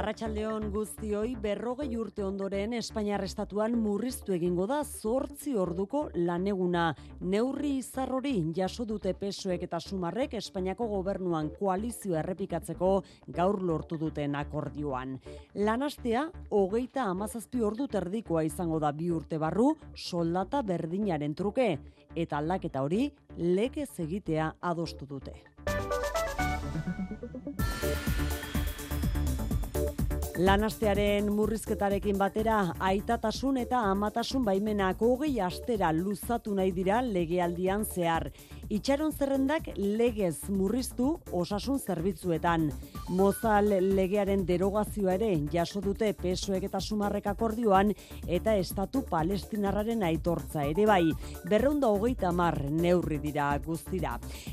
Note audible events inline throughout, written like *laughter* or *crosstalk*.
Arratsaldeon guztioi berrogei urte ondoren Espainiar estatuan murriztu egingo da zortzi orduko laneguna. Neurri izar hori jaso dute pesoek eta sumarrek Espainiako gobernuan koalizioa errepikatzeko gaur lortu duten akordioan. Lanastea, hogeita amazazpi ordu terdikoa izango da bi urte barru soldata berdinaren truke. Eta aldaketa hori legez egitea adostu dute. Lanastearen murrizketarekin batera aitatasun eta amatasun baimenak hogei astera luzatu nahi dira legealdian zehar. Itxaron zerrendak legez murriztu osasun zerbitzuetan. Mozal legearen derogazioa ere jaso dute pesoek eta sumarrek akordioan eta estatu palestinarraren aitortza ere bai. Berreunda hogeita mar neurri dira guztira.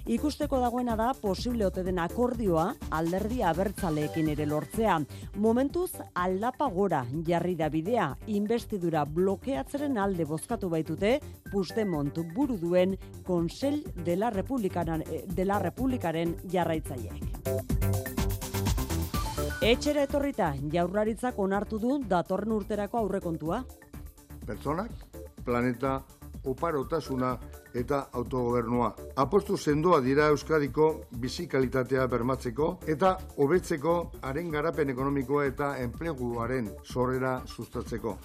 Ikusteko dagoena da posible ote den akordioa alderdi abertzaleekin ere lortzea. Momentuz aldapa gora jarri da bidea, investidura blokeatzeren alde bozkatu baitute Puigdemont buru duen Konsell de la Republikaren, de la Republikaren jarraitzaileek. Etxera etorrita, jaurlaritzak onartu du datorren urterako aurrekontua. Pertsonak, planeta, oparotasuna eta autogobernua. Apostu sendoa dira Euskadiko bizi kalitatea bermatzeko eta hobetzeko haren garapen ekonomikoa eta enpleguaren sorrera sustatzeko.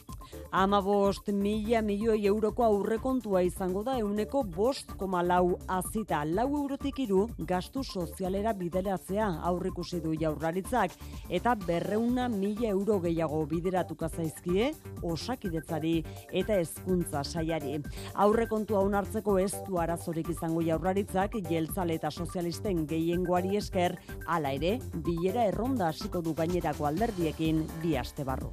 Ama bost mila milioi euroko aurrekontua izango da euneko bost koma lau azita. Lau eurotik iru gastu sozialera bideratzea aurrikusi du jaurlaritzak eta berreuna mila euro gehiago bideratuka zaizkie osakidetzari eta hezkuntza saiari. Aurrekontua onartzeko ez du arazorik izango jaurlaritzak jeltzale eta sozialisten gehiengoari esker hala ere bilera erronda hasiko du gainerako alderdiekin bi aste barru.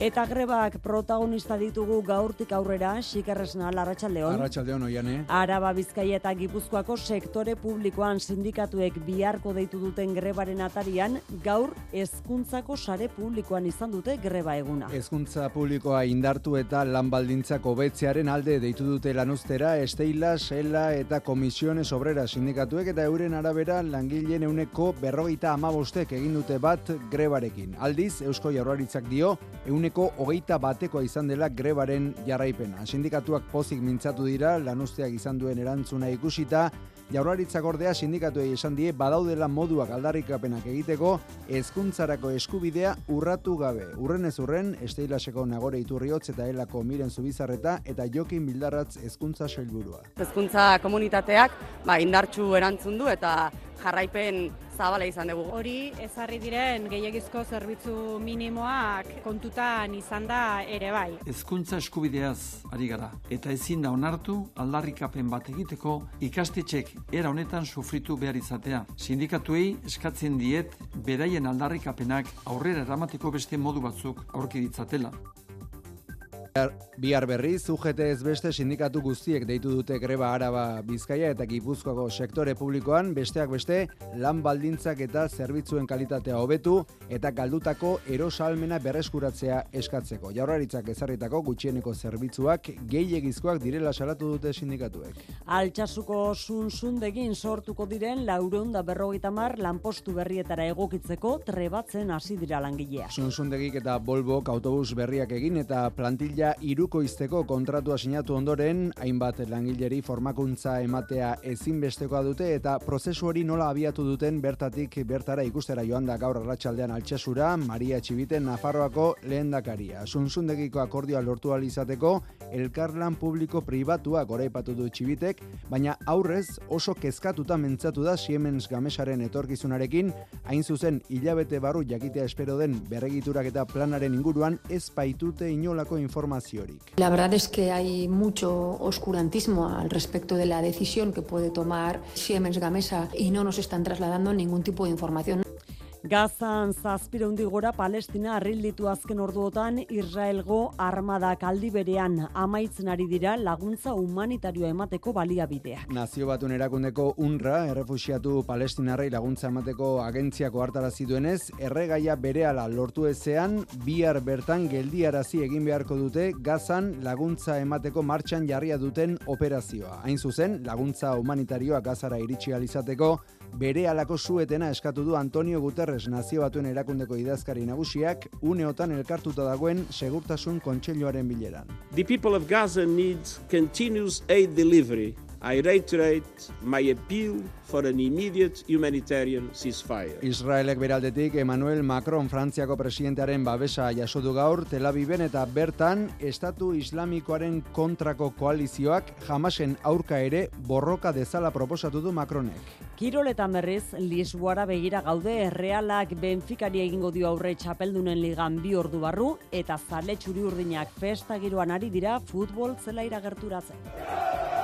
Eta grebak protagonista ditugu gaurtik aurrera, xikerresna, larratxaldeon. Arratxaldeon, oiane. Araba Bizkaia eta Gipuzkoako sektore publikoan sindikatuek biharko deitu duten grebaren atarian, gaur hezkuntzako sare publikoan izan dute greba eguna. Hezkuntza publikoa indartu eta lan baldintzak hobetzearen alde deitu dute lanuztera, esteila, sela eta komisiones obrera sindikatuek eta euren arabera langileen euneko berrogeita amabostek egin dute bat grebarekin. Aldiz, Eusko Jaurlaritzak dio, euneko hogeita batekoa izan dela grebaren jarraipena. Sindikatuak pozik mintzatu dira, lanusteak izan duen erantzuna ikusita, jaurlaritzak ordea sindikatuei esan die badaudela moduak aldarrikapenak egiteko hezkuntzarako eskubidea urratu gabe. Urren ez urren, esteilaseko nagore iturriotz eta helako miren zubizarreta eta jokin bildarratz hezkuntza sailburua. Hezkuntza komunitateak ba, indartsu erantzun du eta jarraipen zabala izan dugu. Hori ezarri diren gehiagizko zerbitzu minimoak kontutan izan da ere bai. Hezkuntza eskubideaz ari gara eta ezin da onartu aldarrikapen bat egiteko ikastetxek era honetan sufritu behar izatea. Sindikatuei eskatzen diet beraien aldarrikapenak aurrera eramateko beste modu batzuk aurki ditzatela. Bihar berriz, UGT ez beste sindikatu guztiek deitu dute greba araba Bizkaia eta Gipuzkoako sektore publikoan, besteak beste, lan baldintzak eta zerbitzuen kalitatea hobetu eta galdutako erosalmena berreskuratzea eskatzeko. Jaurlaritzak ezarritako gutxieneko zerbitzuak gehiegizkoak direla salatu dute sindikatuek. Altxasuko sunzundegin sortuko diren laureunda berrogeita mar lanpostu berrietara egokitzeko trebatzen hasi dira langilea. Sunzundegik eta Volvok autobus berriak egin eta plantilla irukoizteko kontratua sinatu ondoren, hainbat langileri formakuntza ematea ezinbestekoa dute eta prozesu hori nola abiatu duten bertatik bertara ikustera joan da gaur arratsaldean altxasura, Maria Txibiten Nafarroako lehendakaria. Sunzundegiko akordioa lortu izateko elkarlan publiko pribatua goraipatu du Txibitek, baina aurrez oso kezkatuta mentzatu da Siemens Gamesaren etorkizunarekin, hain zuzen hilabete barru jakitea espero den berregiturak eta planaren inguruan ez baitute inolako La verdad es que hay mucho oscurantismo al respecto de la decisión que puede tomar Siemens Gamesa y no nos están trasladando ningún tipo de información. Gazan zazpireundi gora Palestina arrilditu azken orduotan Israelgo armadak aldi berean amaitzen ari dira laguntza humanitarioa emateko baliabideak. Nazio batun erakundeko UNRWA, errefusiatu palestinarrei laguntza emateko agentziako hartarazi duenez, erregaia berehala lortu ezean, bihar bertan geldiarazi egin beharko dute Gazan laguntza emateko martxan jarria duten operazioa. Hain zuzen, laguntza humanitarioa Gazara iritsi alizateko, bere alako zuetena eskatu du Antonio Guterres nazio batuen erakundeko idazkari nagusiak uneotan elkartuta dagoen segurtasun kontseiluaren bileran. The people of Gaza needs continuous aid delivery I reiterate my appeal for an immediate humanitarian ceasefire. Israelek beraldetik Emmanuel Macron Frantziako presidentearen babesa jaso du gaur Tel Aviven eta bertan Estatu Islamikoaren kontrako koalizioak jamasen aurka ere borroka dezala proposatu du Macronek. Kiroletan berriz, Lisboara begira gaude errealak Benficari egingo dio aurre txapeldunen ligan bi ordu barru eta zale txuri urdinak festa giroan ari dira futbol zela iragerturatzen.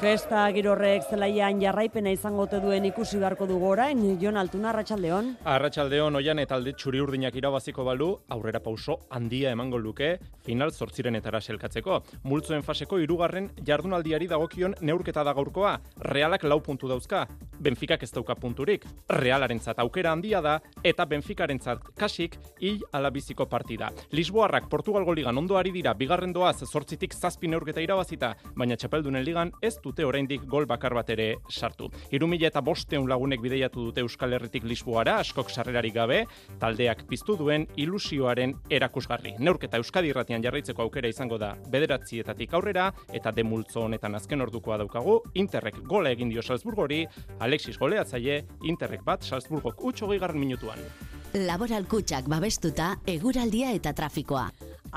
Festa girorrek zelaian jarraipena izango te duen ikusi beharko dugu orain, Jon Altuna Arratsaldeon. Arratsaldeon oian eta alde txuri urdinak irabaziko balu, aurrera pauso handia emango luke final zortzirenetara selkatzeko. Multzoen faseko hirugarren jardunaldiari dagokion neurketa da gaurkoa. Realak lau puntu dauzka. Benficak ez dauka punturik. Realarentzat aukera handia da eta Benficarentzat kasik hil alabiziko partida. Lisboarrak Portugalgo ligan ondo ari dira bigarren doaz zortzitik zazpi neurketa irabazita, baina txapeldunen ligan ez du dute oraindik gol bakar bat ere sartu. Hiru eta bosteun lagunek bideiatu dute Euskal Herritik Lisboara, askok sarrerarik gabe, taldeak piztu duen ilusioaren erakusgarri. Neurketa Euskadi irratian jarraitzeko aukera izango da bederatzietatik aurrera, eta demultzo honetan azken ordukoa daukagu, Interrek gola egin dio Salzburgori, Alexis goleatzaile, Interrek bat Salzburgok utxo garren minutuan. Laboral kutsak babestuta, eguraldia eta trafikoa.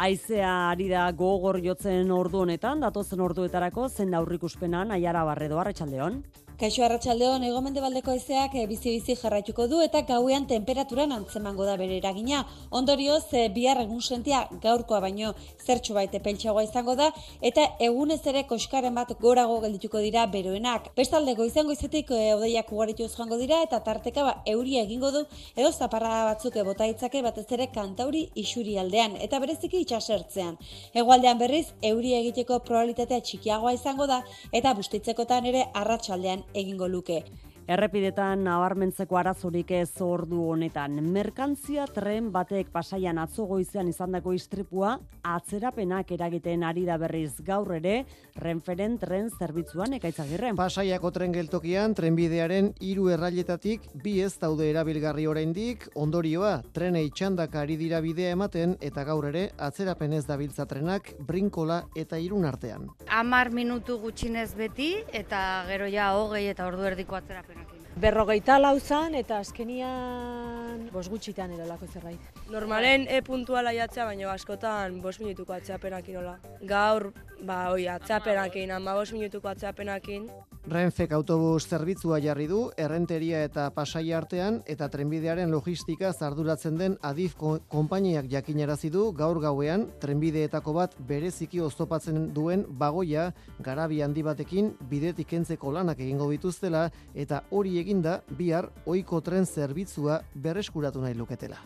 Aizea ari da gogor jotzen ordu honetan, datozen orduetarako zen aurrikuspenan aiara barredo arratsaldeon. Kaixo arratsaldeon egomende baldeko ezeak eh, bizi bizi jarraituko du eta gauean temperaturan antzemango da bere eragina. Ondorioz e, bihar egun sentia gaurkoa baino zertxo baite peltsagoa izango da eta egunez ere koskaren bat gorago geldituko dira beroenak. Bestalde goizango izetik e, eh, odeiak ugarituz joango dira eta tarteka ba, euria egingo du edo zaparra batzuk bota itzake batez ere kantauri isuri aldean eta bereziki itxasertzean. Egualdean berriz euria egiteko probabilitatea txikiagoa izango da eta bustitzekotan ere arratsaldean egingo luke. Errepidetan nabarmentzeko arazorik ez ordu honetan. Merkantzia tren batek pasaian atzo goizean izandako istripua atzerapenak eragiten ari da berriz gaur ere renferen tren zerbitzuan ekaitzagirren. Pasaiako tren geltokian trenbidearen hiru errailetatik bi ez daude erabilgarri oraindik ondorioa trene itxandak ari dira bidea ematen eta gaur ere atzerapen ez dabiltza trenak brinkola eta irun artean. Amar minutu gutxinez beti eta gero ja hogei eta ordu erdiko atzerapen Berrogeita lauzan eta azkenian bos gutxitan erolako zerbait. Normalen e puntuala jatzea, baina askotan bos minutuko atzeapenakin hola. Gaur, ba, oi, atzeapenakin, ama bos minutuko atzeapenakin. Renfek autobus zerbitzua jarri du, errenteria eta pasai artean, eta trenbidearen logistika zarduratzen den adif konpainiak jakinarazi du gaur gauean, trenbideetako bat bereziki oztopatzen duen bagoia, garabi handi batekin bidetik entzeko lanak egingo bituztela, eta hori eginda bihar ohiko tren zerbitzua berreskuratu nahi luketela.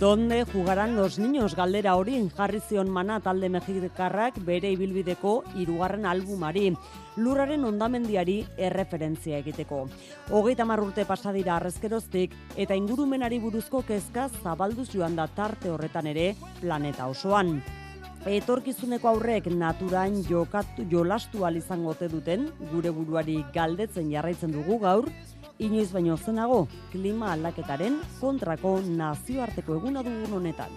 Donde jugarán los niños galdera hori jarri zion mana talde mexikarrak bere ibilbideko hirugarren albumari lurraren ondamendiari erreferentzia egiteko. Hogeita marrurte pasadira arrezkeroztik eta ingurumenari buruzko kezka zabalduz joan da tarte horretan ere planeta osoan. Etorkizuneko aurrek naturan jokatu jolastu izango ote duten gure buruari galdetzen jarraitzen dugu gaur inoiz baino zenago klima aldaketaren kontrako nazioarteko eguna dugun honetan.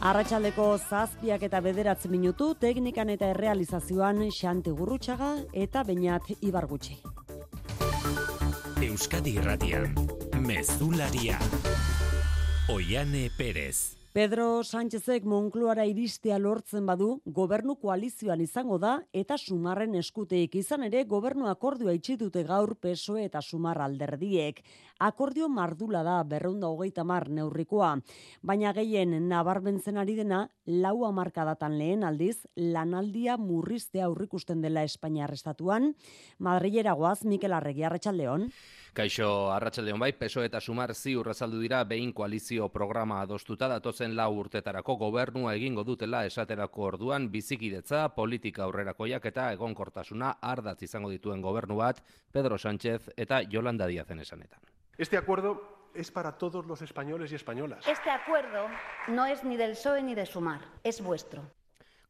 Arratxaldeko zazpiak eta bederatzen minutu, teknikan eta errealizazioan xante gurrutxaga eta bainat ibargutxi. Euskadi Irratian, Mezularia, Oiane Perez. Pedro Sánchezek Moncloara iristea lortzen badu, gobernu koalizioan izango da eta sumarren eskuteik izan ere gobernu akordioa itxitute gaur PSOE eta sumar alderdiek. Akordio mardula da berreunda hogeita mar neurrikoa, baina gehien nabarmentzen ari dena lau amarkadatan lehen aldiz lanaldia murriztea aurrikusten dela Espainiar estatuan. Madrilera goaz, Mikel Arregi, Arratxaldeon. Kaixo, Arratxaldeon bai, PSOE eta sumar ziur azaldu dira behin koalizio programa adostuta datozen lau urtetarako gobernua egingo dutela esaterako orduan bizikidetza, politika aurrerakoiak eta egonkortasuna ardatz izango dituen gobernu bat Pedro Sánchez eta Yolanda Díazen esanetan. Este acuerdo es para todos los españoles y españolas. Este acuerdo no es ni del PSOE ni de Sumar, es vuestro.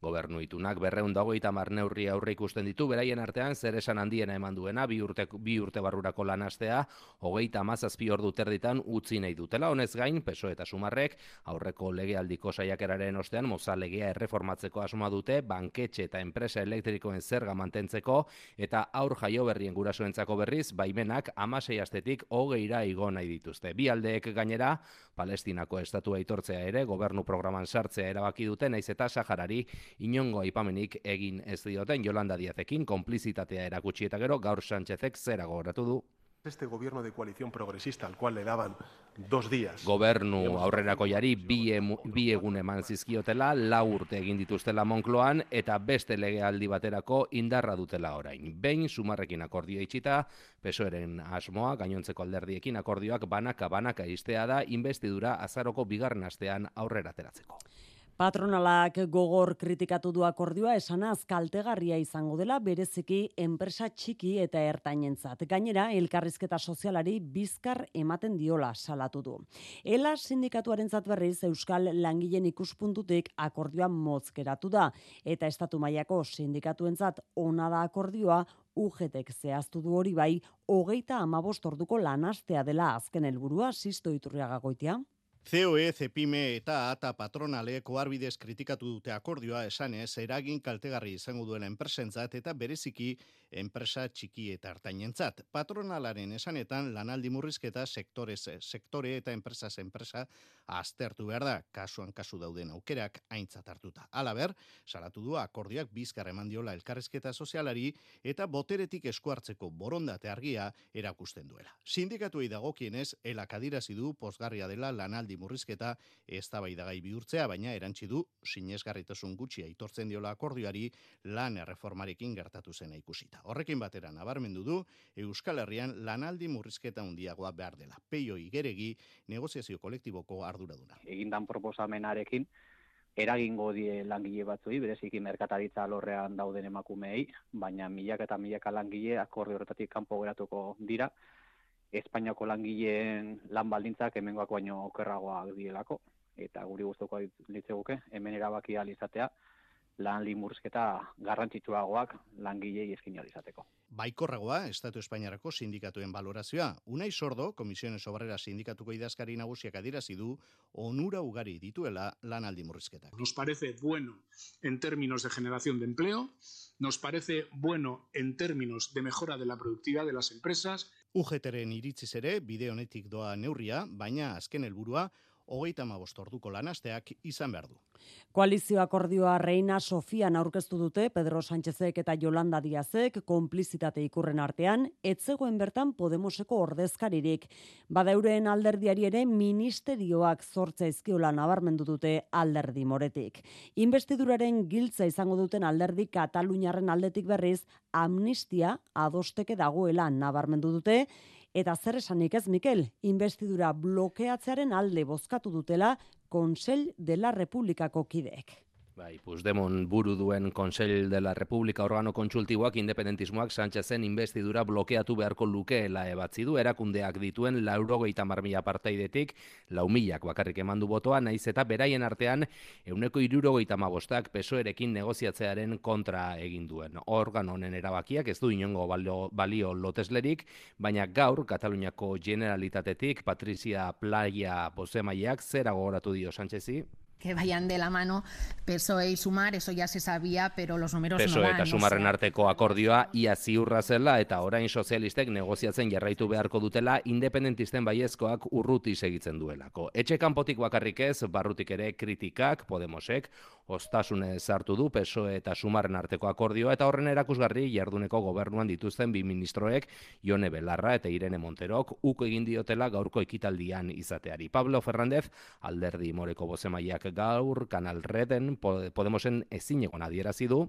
Gobernu itunak berreun dagoita mar neurri aurre ikusten ditu, beraien artean zer esan handiena eman duena, bi urte, bi urte barrurako lanastea, hogeita mazazpi ordu terditan utzi nahi dutela, honez gain, peso eta sumarrek, aurreko legealdiko saiakeraren ostean, moza legea erreformatzeko asuma dute, banketxe eta enpresa elektrikoen zerga mantentzeko, eta aur jaio berrien gurasoentzako berriz, baimenak amasei astetik hogeira igo nahi dituzte. Bi aldeek gainera, Palestinako estatua aitortzea ere, gobernu programan sartzea erabaki dute, naiz eta Saharari inongo aipamenik egin ez dioten Yolanda Diazekin konplizitatea erakutsi eta gero gaur Sánchezek zera gogoratu du este gobierno de coalición progresista al cual le daban dos días. Gobernu aurrerako jari bi, bi egun eman zizkiotela, lau urte egin dituztela Monkloan eta beste legealdi baterako indarra dutela orain. Behin sumarrekin akordioa itxita, pesoeren asmoa, gainontzeko alderdiekin akordioak banaka banaka iztea da, investidura azaroko bigarren astean aurrera teratzeko. Patronalak gogor kritikatu du akordioa esanaz kaltegarria izango dela bereziki enpresa txiki eta ertainentzat. Gainera, elkarrizketa sozialari bizkar ematen diola salatu du. Ela sindikatuaren berriz Euskal Langileen ikuspuntutik akordioa mozkeratu da eta estatu mailako sindikatuentzat ona da akordioa UGTek zehaztu du hori bai, hogeita amabost orduko lanastea dela azken helburua sisto iturriaga goitia. COE, CEPIME eta ATA patronaleko arbidez kritikatu dute akordioa esanez eragin kaltegarri izango duela enpresentzat eta bereziki enpresa txiki eta hartainentzat. Patronalaren esanetan lanaldi murrizketa sektore sektore eta enpresa enpresa aztertu behar da, kasuan kasu dauden aukerak aintzat hartuta. Alaber, salatu du akordioak bizkar eman diola elkarrezketa sozialari eta boteretik eskuartzeko borondate argia erakusten duela. Sindikatuei dagokienez, elakadirazi du posgarria dela lanaldi aldi murrizketa ez da gai bihurtzea, baina erantzi du sinesgarritasun gutxi aitortzen diola akordioari lan erreformarekin gertatu zena ikusita. Horrekin batera nabarmendu du Euskal Herrian lanaldi murrizketa handiagoa behar dela. Peio igeregi negoziazio kolektiboko arduraduna. Egindan proposamenarekin eragingo die langile batzuei, bereziki merkataritza alorrean dauden emakumeei, baina milak eta milaka langile akordio horretatik kanpo geratuko dira, Espainiako langileen lan baldintzak hemengoak baino okerragoak dielako eta guri gustuko litzeguke hemen erabaki izatea lan limursketa garrantzitsuagoak langilei eskin izateko. Baikorragoa, Estatu Espainiarako sindikatuen valorazioa. Unai sordo, Komisiones Obrera sindikatuko idazkari nagusiak adirazi du, onura ugari dituela lanaldi murrizketak. Nos parece bueno en términos de generación de empleo, nos parece bueno en términos de mejora de la productividad de las empresas, UGTren iritziz ere, bide honetik doa neurria, baina azken helburua hogeita orduko lanasteak izan behar du. Koalizio akordioa Reina Sofian aurkeztu dute Pedro Sánchezek eta Yolanda Diazek konplizitate ikurren artean, etzegoen bertan Podemoseko ordezkaririk. Badeuren alderdiari ere ministerioak zortza izkiola nabarmendu dute alderdi moretik. Investiduraren giltza izango duten alderdi Kataluniarren aldetik berriz amnistia adosteke dagoela nabarmendu dute, Eta zer esanik ez, Mikel, investidura blokeatzearen alde bozkatu dutela Konsell de la Republikako kideek. Bai, Puigdemont buru duen Konsell de la República organo kontsultiboak independentismoak Sánchezen investidura blokeatu beharko lukeela ebatzi du erakundeak dituen laurogeita marmila partaidetik lau milak bakarrik emandu botoa naiz eta beraien artean euneko irurogeita magostak pesoerekin negoziatzearen kontra egin duen. Organ honen erabakiak ez du inongo balio, balio loteslerik, baina gaur Kataluniako generalitatetik Patricia Playa Bosemaiak zera gogoratu dio Sánchezi? Que vayan de la mano PSOE y Sumar, eso ya se sabía, pero los números PSOE no van. eta Sumarren arteko akordioa ia ziurra zela eta orain sozialistek negoziatzen jarraitu beharko dutela independentisten baiezkoak urruti segitzen duelako. Etxe kanpotik bakarrik ez, barrutik ere kritikak Podemosek ostasune sartu du PSOE eta Sumarren arteko akordioa eta horren erakusgarri jarduneko gobernuan dituzten bi ministroek Ione Belarra eta Irene Monterok uko egin diotela gaurko ekitaldian izateari. Pablo Fernández alderdi moreko bozemaiak gaur Kanal Reden Podemosen ezinegon adierazi du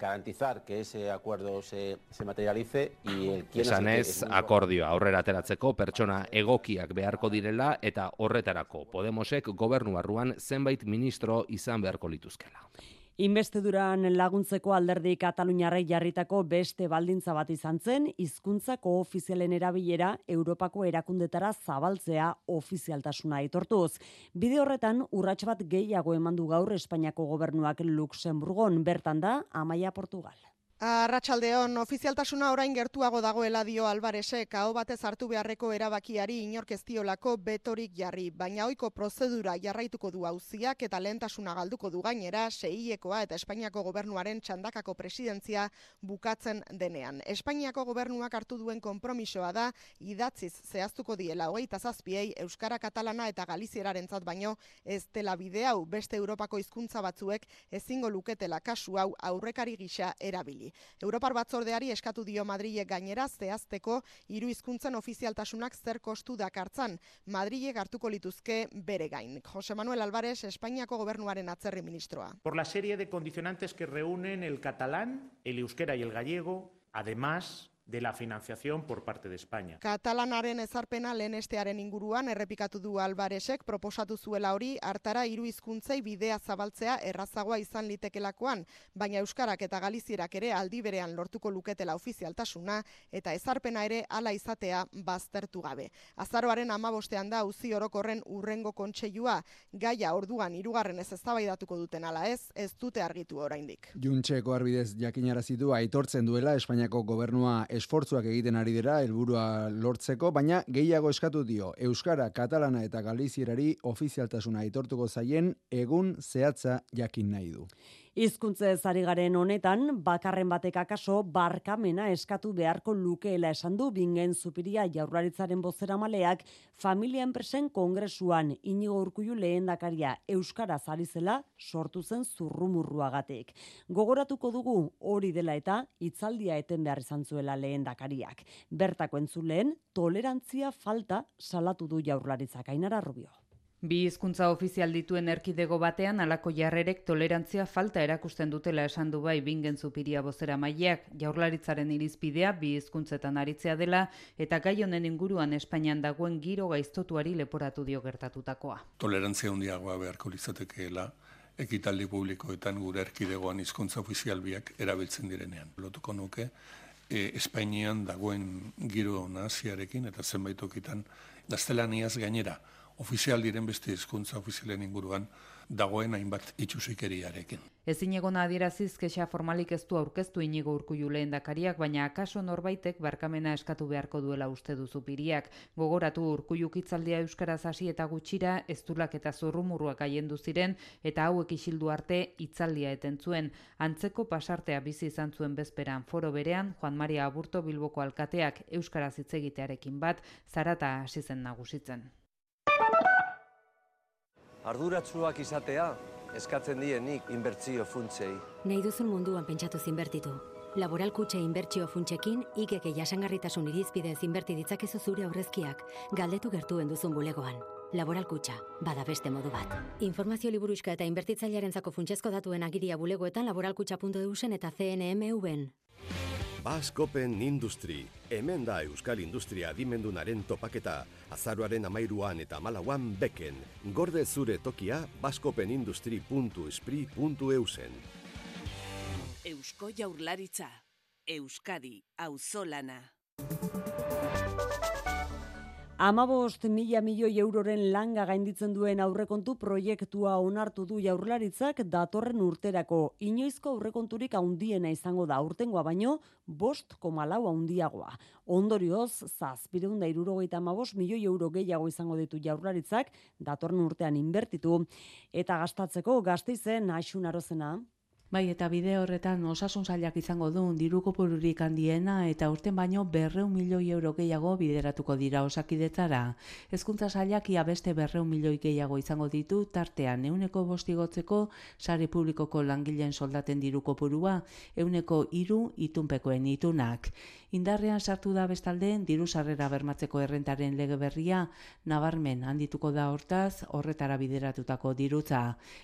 garantizar que ese acuerdo se, se materialice y el quién Esan es, ez, akordioa aurrera ateratzeko pertsona egokiak beharko direla eta horretarako Podemosek gobernu barruan zenbait ministro izan beharko lituzkela. Inbesteduran laguntzeko alderdi Kataluniarrei jarritako beste baldintza bat izan zen, hizkuntzako ofizialen erabilera Europako erakundetara zabaltzea ofizialtasuna aitortuz. Bide horretan, urrats bat gehiago emandu gaur Espainiako gobernuak Luxemburgon, bertan da, Amaia Portugal. Arratsaldeon ofizialtasuna orain gertuago dagoela dio Albaresek aho batez hartu beharreko erabakiari inorkeztiolako betorik jarri, baina ohiko prozedura jarraituko du auziak eta lehentasuna galduko du gainera seiekoa eta Espainiako gobernuaren txandakako presidentzia bukatzen denean. Espainiako gobernuak hartu duen konpromisoa da idatziz zehaztuko diela hogeita zazpiei Euskara Katalana eta Galizierarentzat baino ez dela bide hau beste Europako hizkuntza batzuek ezingo luketela kasu hau aurrekari gisa erabili. Europar batzordeari eskatu dio Madrilek gainera zehazteko hiru hizkuntzen ofizialtasunak zer kostu dakartzan. Madrilek hartuko lituzke bere gain. Jose Manuel Álvarez, Espainiako gobernuaren atzerri ministroa. Por la serie de condicionantes que reúnen el catalán, el euskera y el gallego, además de la financiación por parte de España. Katalanaren ezarpena lehenestearen inguruan errepikatu du Albaresek proposatu zuela hori hartara hiru hizkuntzei bidea zabaltzea errazagoa izan litekelakoan, baina euskarak eta galizierak ere aldi berean lortuko luketela ofizialtasuna eta ezarpena ere hala izatea baztertu gabe. Azaroaren 15ean da uzi orokorren urrengo kontseilua, gaia orduan hirugarren ez eztabaidatuko duten ala ez, ez dute argitu oraindik. Juntxeko arbidez jakinarazi du aitortzen duela Espainiako gobernua esfortzuak egiten ari dira helburua lortzeko, baina gehiago eskatu dio Euskara, Katalana eta Galizierari ofizialtasuna aitortuko zaien egun zehatza jakin nahi du. Hizkuntze ezari garen honetan, bakarren batek akaso barkamena eskatu beharko lukeela esan du bingen zupiria jaurlaritzaren bozera maleak familia enpresen kongresuan inigo urkullu lehendakaria Euskara zarizela sortu zen zurrumurruagatik. Gogoratuko dugu hori dela eta hitzaldia eten behar izan zuela lehendakariak. Bertako entzuleen tolerantzia falta salatu du jaurlaritzak ainara rubio. Bi hizkuntza ofizial dituen erkidego batean alako jarrerek tolerantzia falta erakusten dutela esan du bai bingen zupiria bozera maileak jaurlaritzaren irizpidea bi hizkuntzetan aritzea dela eta gai honen inguruan Espainian dagoen giro gaiztotuari leporatu dio gertatutakoa. Tolerantzia handiagoa beharko litzatekeela ekitaldi publikoetan gure erkidegoan hizkuntza ofizial biak erabiltzen direnean. Lotuko nuke e, Espainian dagoen giro naziarekin eta zenbait okitan gaztelaniaz gainera ofizial diren beste hizkuntza ofizialen inguruan dagoen hainbat itxusikeriarekin. Ezin egon adieraziz kexa formalik ez du aurkeztu inigo urkullu lehendakariak, baina akaso norbaitek barkamena eskatu beharko duela uste duzu piriak. Gogoratu urkullu kitzaldia euskaraz hasi eta gutxira, eztulak eta zurrumurruak aiendu ziren eta hauek isildu arte hitzaldia eten zuen. Antzeko pasartea bizi izan zuen bezperan foro berean, Juan Maria Aburto Bilboko alkateak euskaraz hitz egitearekin bat, zarata hasi zen nagusitzen. Arduratsuak izatea eskatzen dienik inbertsio funtsei. Nahi duzun munduan pentsatu zinbertitu. Laboral kutxe inbertsio funtsekin, ikeke jasangarritasun irizpidez inberti ditzakezu zure aurrezkiak, galdetu gertuen duzun bulegoan. Laboral kutxa, bada beste modu bat. Informazio liburuxka eta inbertitzailearen zako funtsezko datuen agiria bulegoetan laboralkutxa.eusen eta CNMV-en. Baskopen Industri, hemen da Euskal Industria adimendunaren topaketa, azaruaren amairuan eta malauan beken, gorde zure tokia baskopenindustri.espri.eusen. Eusko Jaurlaritza, Euskadi, Auzolana. Amabost mila milioi euroren langa gainditzen duen aurrekontu proiektua onartu du jaurlaritzak datorren urterako. Inoizko aurrekonturik haundiena izango da urtengoa baino, bost komalau haundiagoa. Ondorioz, zazpireunda irurogeita amabost milioi euro gehiago izango ditu jaurlaritzak datorren urtean inbertitu. Eta gastatzeko gazteizen asun arozena. Bai, eta bide horretan osasun zailak izango du diruko pururik handiena eta urten baino berreun milioi euro gehiago bideratuko dira osakidetzara. Hezkuntza zailak ia beste berreun milioi gehiago izango ditu tartean euneko bostigotzeko sare publikoko langileen soldaten diruko purua euneko iru itunpekoen itunak. Indarrean sartu da bestalde diru sarrera bermatzeko errentaren lege berria. Nabarmen handituko da hortaz horretara bideratutako dirutza.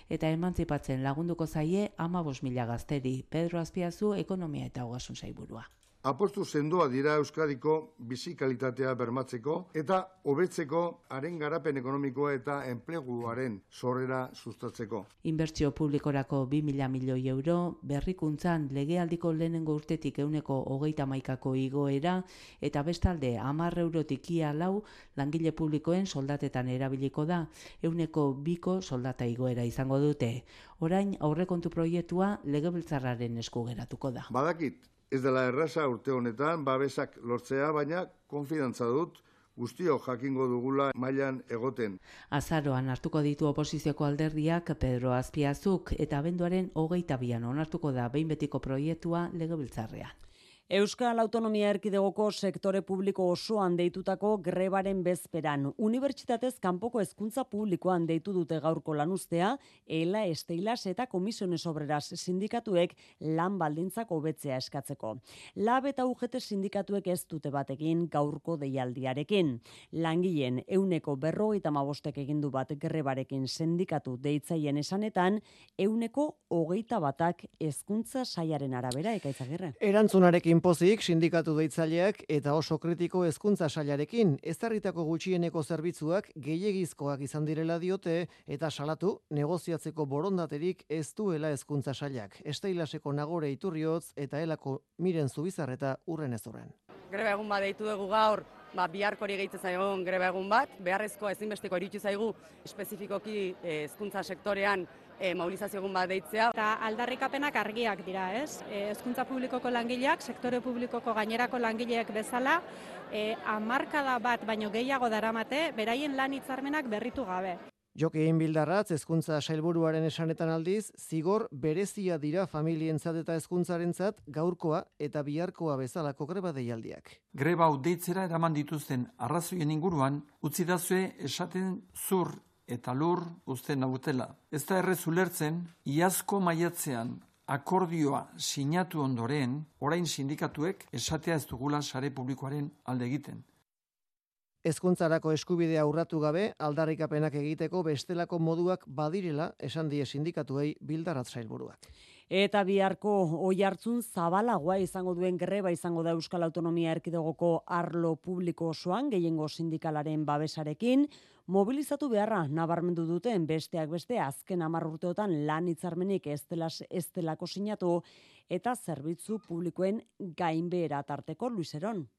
Eta emantzipatzen lagunduko zaie 15.000 gazteri Pedro Azpiazu ekonomia eta ogasun zaiburua apostu sendoa dira Euskadiko bizi kalitatea bermatzeko eta hobetzeko haren garapen ekonomikoa eta enpleguaren sorrera sustatzeko. Inbertsio publikorako 2.000 milioi euro, berrikuntzan legealdiko lehenengo urtetik euneko hogeita maikako igoera eta bestalde amarre eurotik ia lau langile publikoen soldatetan erabiliko da, euneko biko soldata igoera izango dute. Orain aurrekontu proiektua legebiltzarraren esku geratuko da. Badakit, Ez dela erraza urte honetan babesak lortzea, baina konfidantza dut guztio jakingo dugula mailan egoten. Azaroan hartuko ditu oposizioko alderdiak Pedro Azpiazuk eta abenduaren hogeita bian onartuko da behin betiko proiektua legebiltzarrean. Euskal Autonomia Erkidegoko sektore publiko osoan deitutako grebaren bezperan. Unibertsitatez kanpoko hezkuntza publikoan deitu dute gaurko lanuztea, ela esteilas eta komisiones obreras sindikatuek lan baldintzak hobetzea eskatzeko. Lab eta UGT sindikatuek ez dute batekin gaurko deialdiarekin. Langileen euneko berrogeita mabostek egindu bat grebarekin sindikatu deitzaien esanetan, euneko hogeita batak hezkuntza saiaren arabera ekaitzagirre. Erantzunarekin pozik sindikatu deitzaileak eta oso kritiko hezkuntza sailarekin ezarritako gutxieneko zerbitzuak gehiegizkoak izan direla diote eta salatu negoziatzeko borondaterik ez duela hezkuntza sailak. Esteilaseko nagore iturriotz eta elako miren zubizar eta urren ez urren. Greba egun bat deitu dugu gaur, ba, biharkori gehitzen zaigun greba egun bat, beharrezko ezinbesteko iritsi zaigu espezifikoki eh, hezkuntza sektorean e, mobilizazio egun bat deitzea. Eta aldarrikapenak argiak dira, ez? E, hezkuntza publikoko langileak, sektore publikoko gainerako langileak bezala, e, amarkada bat baino gehiago daramate, beraien lan hitzarmenak berritu gabe. Jokein bildarratz, hezkuntza sailburuaren esanetan aldiz, zigor berezia dira familientzat eta hezkuntzarentzat gaurkoa eta biharkoa bezalako greba deialdiak. Greba hau deitzera eraman dituzten arrazoien inguruan, utzi dazue esaten zur eta lur uzten nautela. Ez da errez ulertzen, iazko maiatzean akordioa sinatu ondoren, orain sindikatuek esatea ez dugula sare publikoaren alde egiten. Ezkuntzarako eskubidea urratu gabe, aldarrikapenak egiteko bestelako moduak badirela esan die sindikatuei bildarat zailburuak. Eta biharko oi hartzun zabalagoa izango duen greba izango da Euskal Autonomia Erkidegoko arlo publiko osoan, gehiengo sindikalaren babesarekin, mobilizatu beharra nabarmendu duten besteak beste azken hamar urteotan lan hitzarmenik ez delako sinatu eta zerbitzu publikoen gainbehera tarteko Luiseron.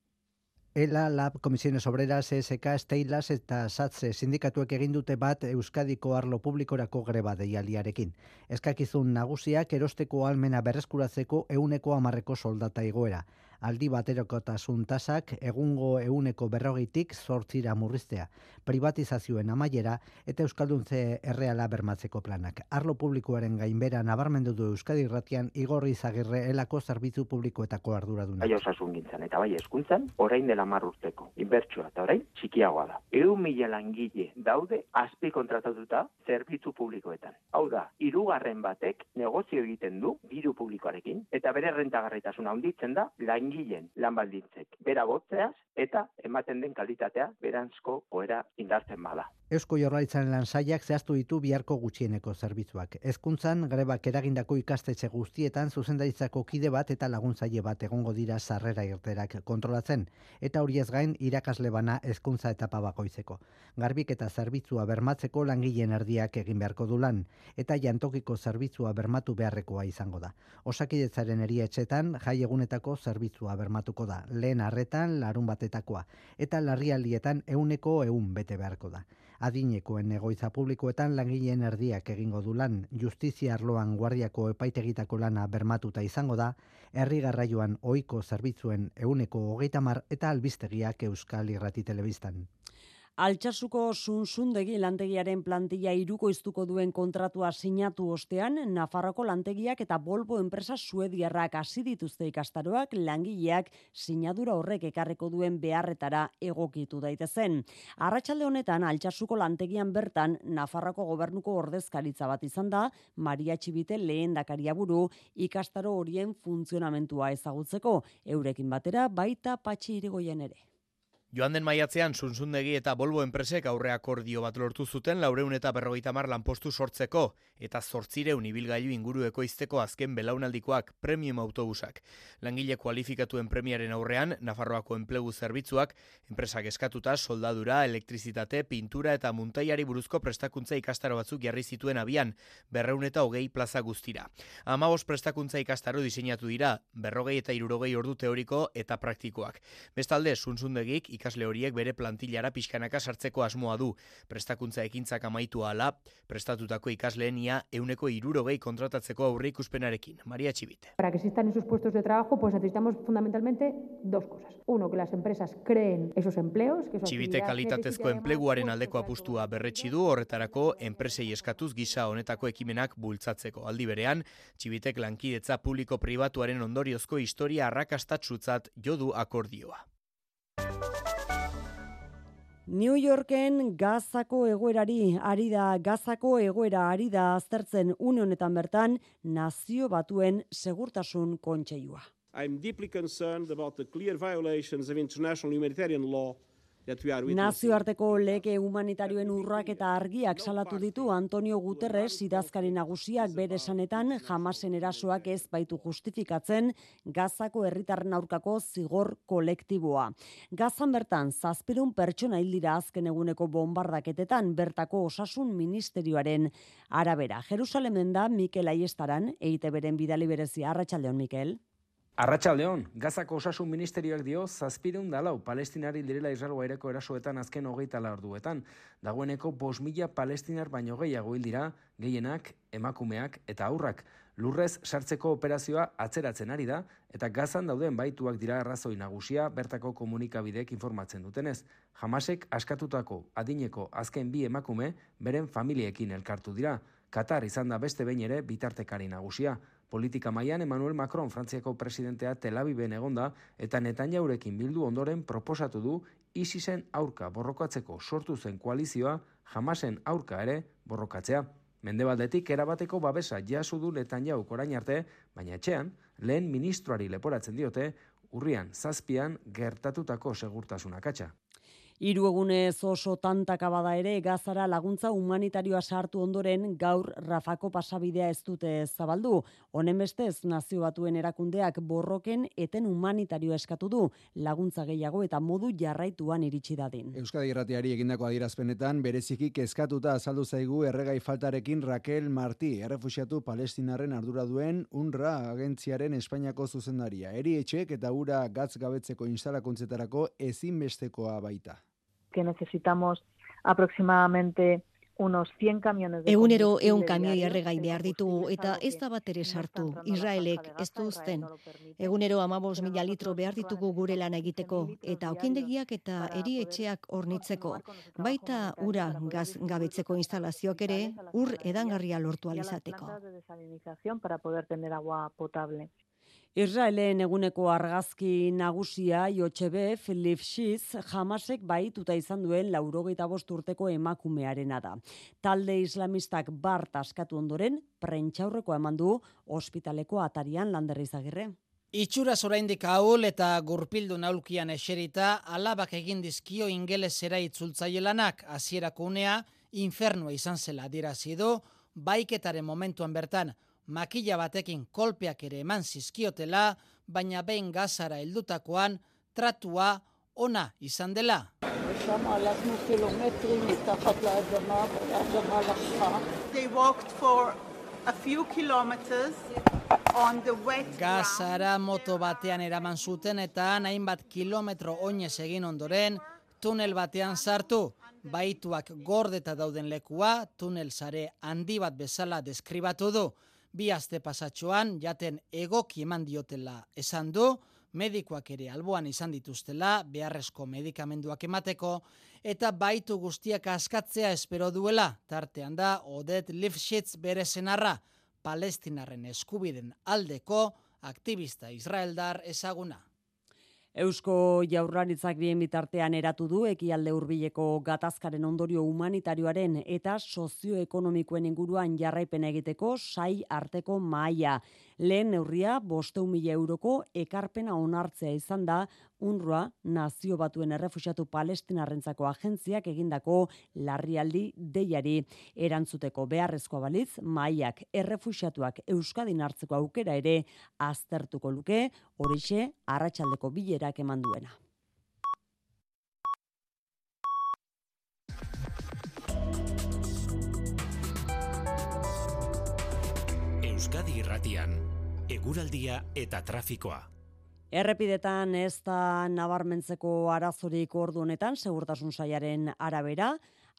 ELA, LAB, Komisiones Obreras, SK, Steilas eta SATSE sindikatuek egin dute bat Euskadiko arlo publikorako greba deialiarekin. Eskakizun nagusiak erosteko almena berreskuratzeko euneko amarreko soldata igoera aldi baterokotasun tasak egungo euneko berrogitik sortzira murriztea, privatizazioen amaiera eta Euskalduntze erreala bermatzeko planak. Arlo publikoaren gainbera nabarmendu du Euskadi irratian igorri zagirre elako zerbitzu publikoetako arduraduna. Bai osasun gintzen eta bai eskuntzan, orain dela marrurteko, inbertsua eta orain txikiagoa da. Eun mila langile daude azpi kontratatuta zerbitzu publikoetan. Hau da, irugarren batek negozio egiten du diru publikoarekin eta bere rentagarritasuna handitzen da lain langileen lan baldintzek bera botzeaz eta ematen den kalitatea berantzko goera indartzen bada. Eusko Jaurlaritzaren lan saiak zehaztu ditu biharko gutxieneko zerbitzuak. Hezkuntzan grebak eragindako ikastetxe guztietan zuzendaritzako kide bat eta laguntzaile bat egongo dira sarrera irterak kontrolatzen eta horiez gain irakasle bana hezkuntza etapa bakoitzeko. Garbik eta zerbitzua bermatzeko langileen erdiak egin beharko du lan eta jantokiko zerbitzua bermatu beharrekoa izango da. Osakidetzaren erietxetan jai egunetako zerbitzu zerbitzua bermatuko da. Lehen arretan larun batetakoa eta larrialdietan euneko eun bete beharko da. Adinekoen egoitza publikoetan langileen erdiak egingo du lan, justizia arloan guardiako epaitegitako lana bermatuta izango da, herri garraioan ohiko zerbitzuen euneko hogeita mar eta albistegiak Euskal Irrati Telebistan. Altsasuko sunzundegi lantegiaren plantilla iruko iztuko duen kontratua sinatu ostean, Nafarroko lantegiak eta Volvo enpresa suediarrak hasi dituzte ikastaroak langileak sinadura horrek ekarreko duen beharretara egokitu daitezen. Arratsalde honetan Altsasuko lantegian bertan Nafarroko gobernuko ordezkaritza bat izan da, Maria Txibite lehen dakaria buru ikastaro horien funtzionamentua ezagutzeko, eurekin batera baita patxi irigoien ere. Joan den maiatzean Sunzundegi eta Volvo enpresek aurre akordio bat lortu zuten laureun eta berrogeita mar lanpostu sortzeko eta zortzireun ibilgailu ingurueko izteko azken belaunaldikoak premium autobusak. Langile kualifikatuen premiaren aurrean, Nafarroako enplegu zerbitzuak, enpresak eskatuta soldadura, elektrizitate, pintura eta muntaiari buruzko prestakuntza ikastaro batzuk jarri zituen abian, berreun eta hogei plaza guztira. Amabos prestakuntza ikastaro diseinatu dira, berrogei eta irurogei ordu teoriko eta praktikoak. Bestalde, Sunzundegik ikasle horiek bere plantillara pixkanaka sartzeko asmoa du. Prestakuntza ekintzak amaitu ala, prestatutako ikasleenia euneko irurogei kontratatzeko aurre ikuspenarekin. Maria Txibite. Para que existan esos puestos de trabajo, pues necesitamos fundamentalmente dos cosas. Uno, que las empresas creen esos empleos. Que Txibite kalitatezko enpleguaren aldeko apustua berretsi du horretarako enpresei eskatuz gisa honetako ekimenak bultzatzeko. Aldi berean, Txibitek lankidetza publiko-pribatuaren ondoriozko historia arrakastatzutzat jodu akordioa. New Yorken gazako egoerari ari da gazako egoera ari da aztertzen une honetan bertan nazio batuen segurtasun kontseilua. I'm deeply concerned about the clear violations of international humanitarian law Nazioarteko leke humanitarioen urrak eta argiak salatu ditu Antonio Guterres idazkari nagusiak bere esanetan jamasen erasoak ez baitu justifikatzen gazako herritarren aurkako zigor kolektiboa. Gazan bertan, zazpirun pertsona hildira azken eguneko bombardaketetan bertako osasun ministerioaren arabera. Jerusalemen da Mikel Aiestaran, eite beren bidali berezi arratsaldeon Mikel. Arratxaldeon, Gazako osasun ministerioak dio zazpideun dalau palestinari direla Israel aireko erasoetan azken hogeita orduetan. Dagoeneko bos mila palestinar baino gehiago hil dira, gehienak, emakumeak eta aurrak. Lurrez sartzeko operazioa atzeratzen ari da, eta gazan dauden baituak dira arrazoi nagusia bertako komunikabideek informatzen dutenez. Jamasek askatutako adineko azken bi emakume beren familiekin elkartu dira. Katar izan da beste behin ere bitartekari nagusia. Politika mailan Emmanuel Macron Frantziako presidentea Tel Aviven egonda eta Netanyaurekin bildu ondoren proposatu du ISISen aurka borrokatzeko sortu zen koalizioa jamasen aurka ere borrokatzea. Mendebaldetik erabateko babesa jasu du Netanyahu orain arte, baina etxean lehen ministroari leporatzen diote urrian zazpian gertatutako segurtasuna katxa. Hiru egunez oso tantaka bada ere gazara laguntza humanitarioa sartu ondoren gaur Rafako pasabidea ez dute zabaldu. Honen bestez nazio batuen erakundeak borroken eten humanitarioa eskatu du laguntza gehiago eta modu jarraituan iritsi dadin. Euskadi Irratiari egindako adierazpenetan bereziki kezkatuta azaldu zaigu erregai faltarekin Raquel Martí, errefuxiatu palestinarren ardura duen UNRWA agentziaren Espainiako zuzendaria. Eri etxek eta ura gatz gabetzeko instalakuntzetarako ezinbestekoa baita que necesitamos aproximadamente unos 100 camiones de Egunero eun kamioi erregai behar ditugu eta ez da bat ere sartu. Israelek ez du uzten. Egunero amabos mila litro behar ditugu gure lan egiteko eta okindegiak eta erietxeak hornitzeko. Baita ura gaz gabetzeko instalazioak ere ur edangarria lortu alizateko. para poder tener agua potable. Israelen eguneko argazki nagusia Jotxebe Philip Schiz jamasek baituta izan duen laurogeita bost urteko emakumearena da. Talde islamistak bart askatu ondoren, prentxaurreko eman du ospitaleko atarian landerri zagirre. Itxura zoraindik ahul eta gurpildu naulkian eserita alabak egin dizkio ingelesera itzultzaielanak hasierako unea infernua izan zela dirazido, baiketaren momentuan bertan makila batekin kolpeak ere eman zizkiotela, baina behin gazara heldutakoan tratua ona izan dela. They walked for a few kilometers Gazara moto batean eraman zuten eta hainbat kilometro oinez egin ondoren tunel batean sartu. Baituak gordeta dauden lekua tunel sare handi bat bezala deskribatu du. Bi aste pasatxoan jaten egoki eman diotela esan du, medikoak ere alboan izan dituztela, beharrezko medikamenduak emateko, eta baitu guztiak askatzea espero duela, tartean da Odet Lifshitz bere senarra, palestinarren eskubiden aldeko aktivista israeldar ezaguna. Eusko jaurlaritzak bien bitartean eratu du ekialde hurbileko gatazkaren ondorio humanitarioaren eta sozioekonomikoen inguruan jarraipen egiteko sai arteko maila. Lehen neurria, boste mila euroko ekarpena onartzea izan da, UNRWA, nazio batuen errefusiatu palestinarrentzako agentziak egindako larrialdi deiari. Erantzuteko beharrezko balitz, maiak errefusiatuak euskadin hartzeko aukera ere aztertuko luke, horixe, arratsaldeko bilerak eman duena. Euskadi irratian, eguraldia eta trafikoa. Errepidetan ez da nabarmentzeko arazorik ordu honetan, segurtasun saiaren arabera,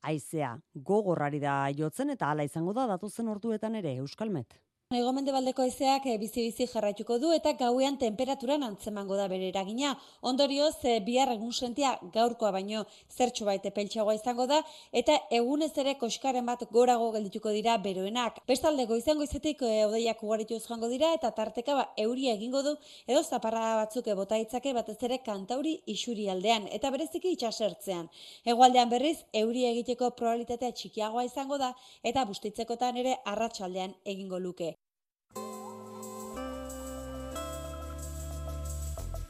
aizea gogorrari da jotzen eta hala izango da datuzen orduetan ere, Euskalmet. Ego mendebaldeko ezeak eh, bizi-bizi jarraituko du eta gauean temperaturan antzemango da bere eragina. Ondorioz, e, bihar egun sentia gaurkoa baino zertxo baite peltsagoa izango da eta egunez ere koskaren bat gorago geldituko dira beroenak. Bestalde goizango izetik e, odeiak ugaritu joango dira eta tarteka ba, euria egingo du edo zaparra batzuk bota itzake batez ere kantauri isuri aldean eta bereziki itxasertzean. Egoaldean berriz, euria egiteko probabilitatea txikiagoa izango da eta bustitzekotan ere arratsaldean egingo luke.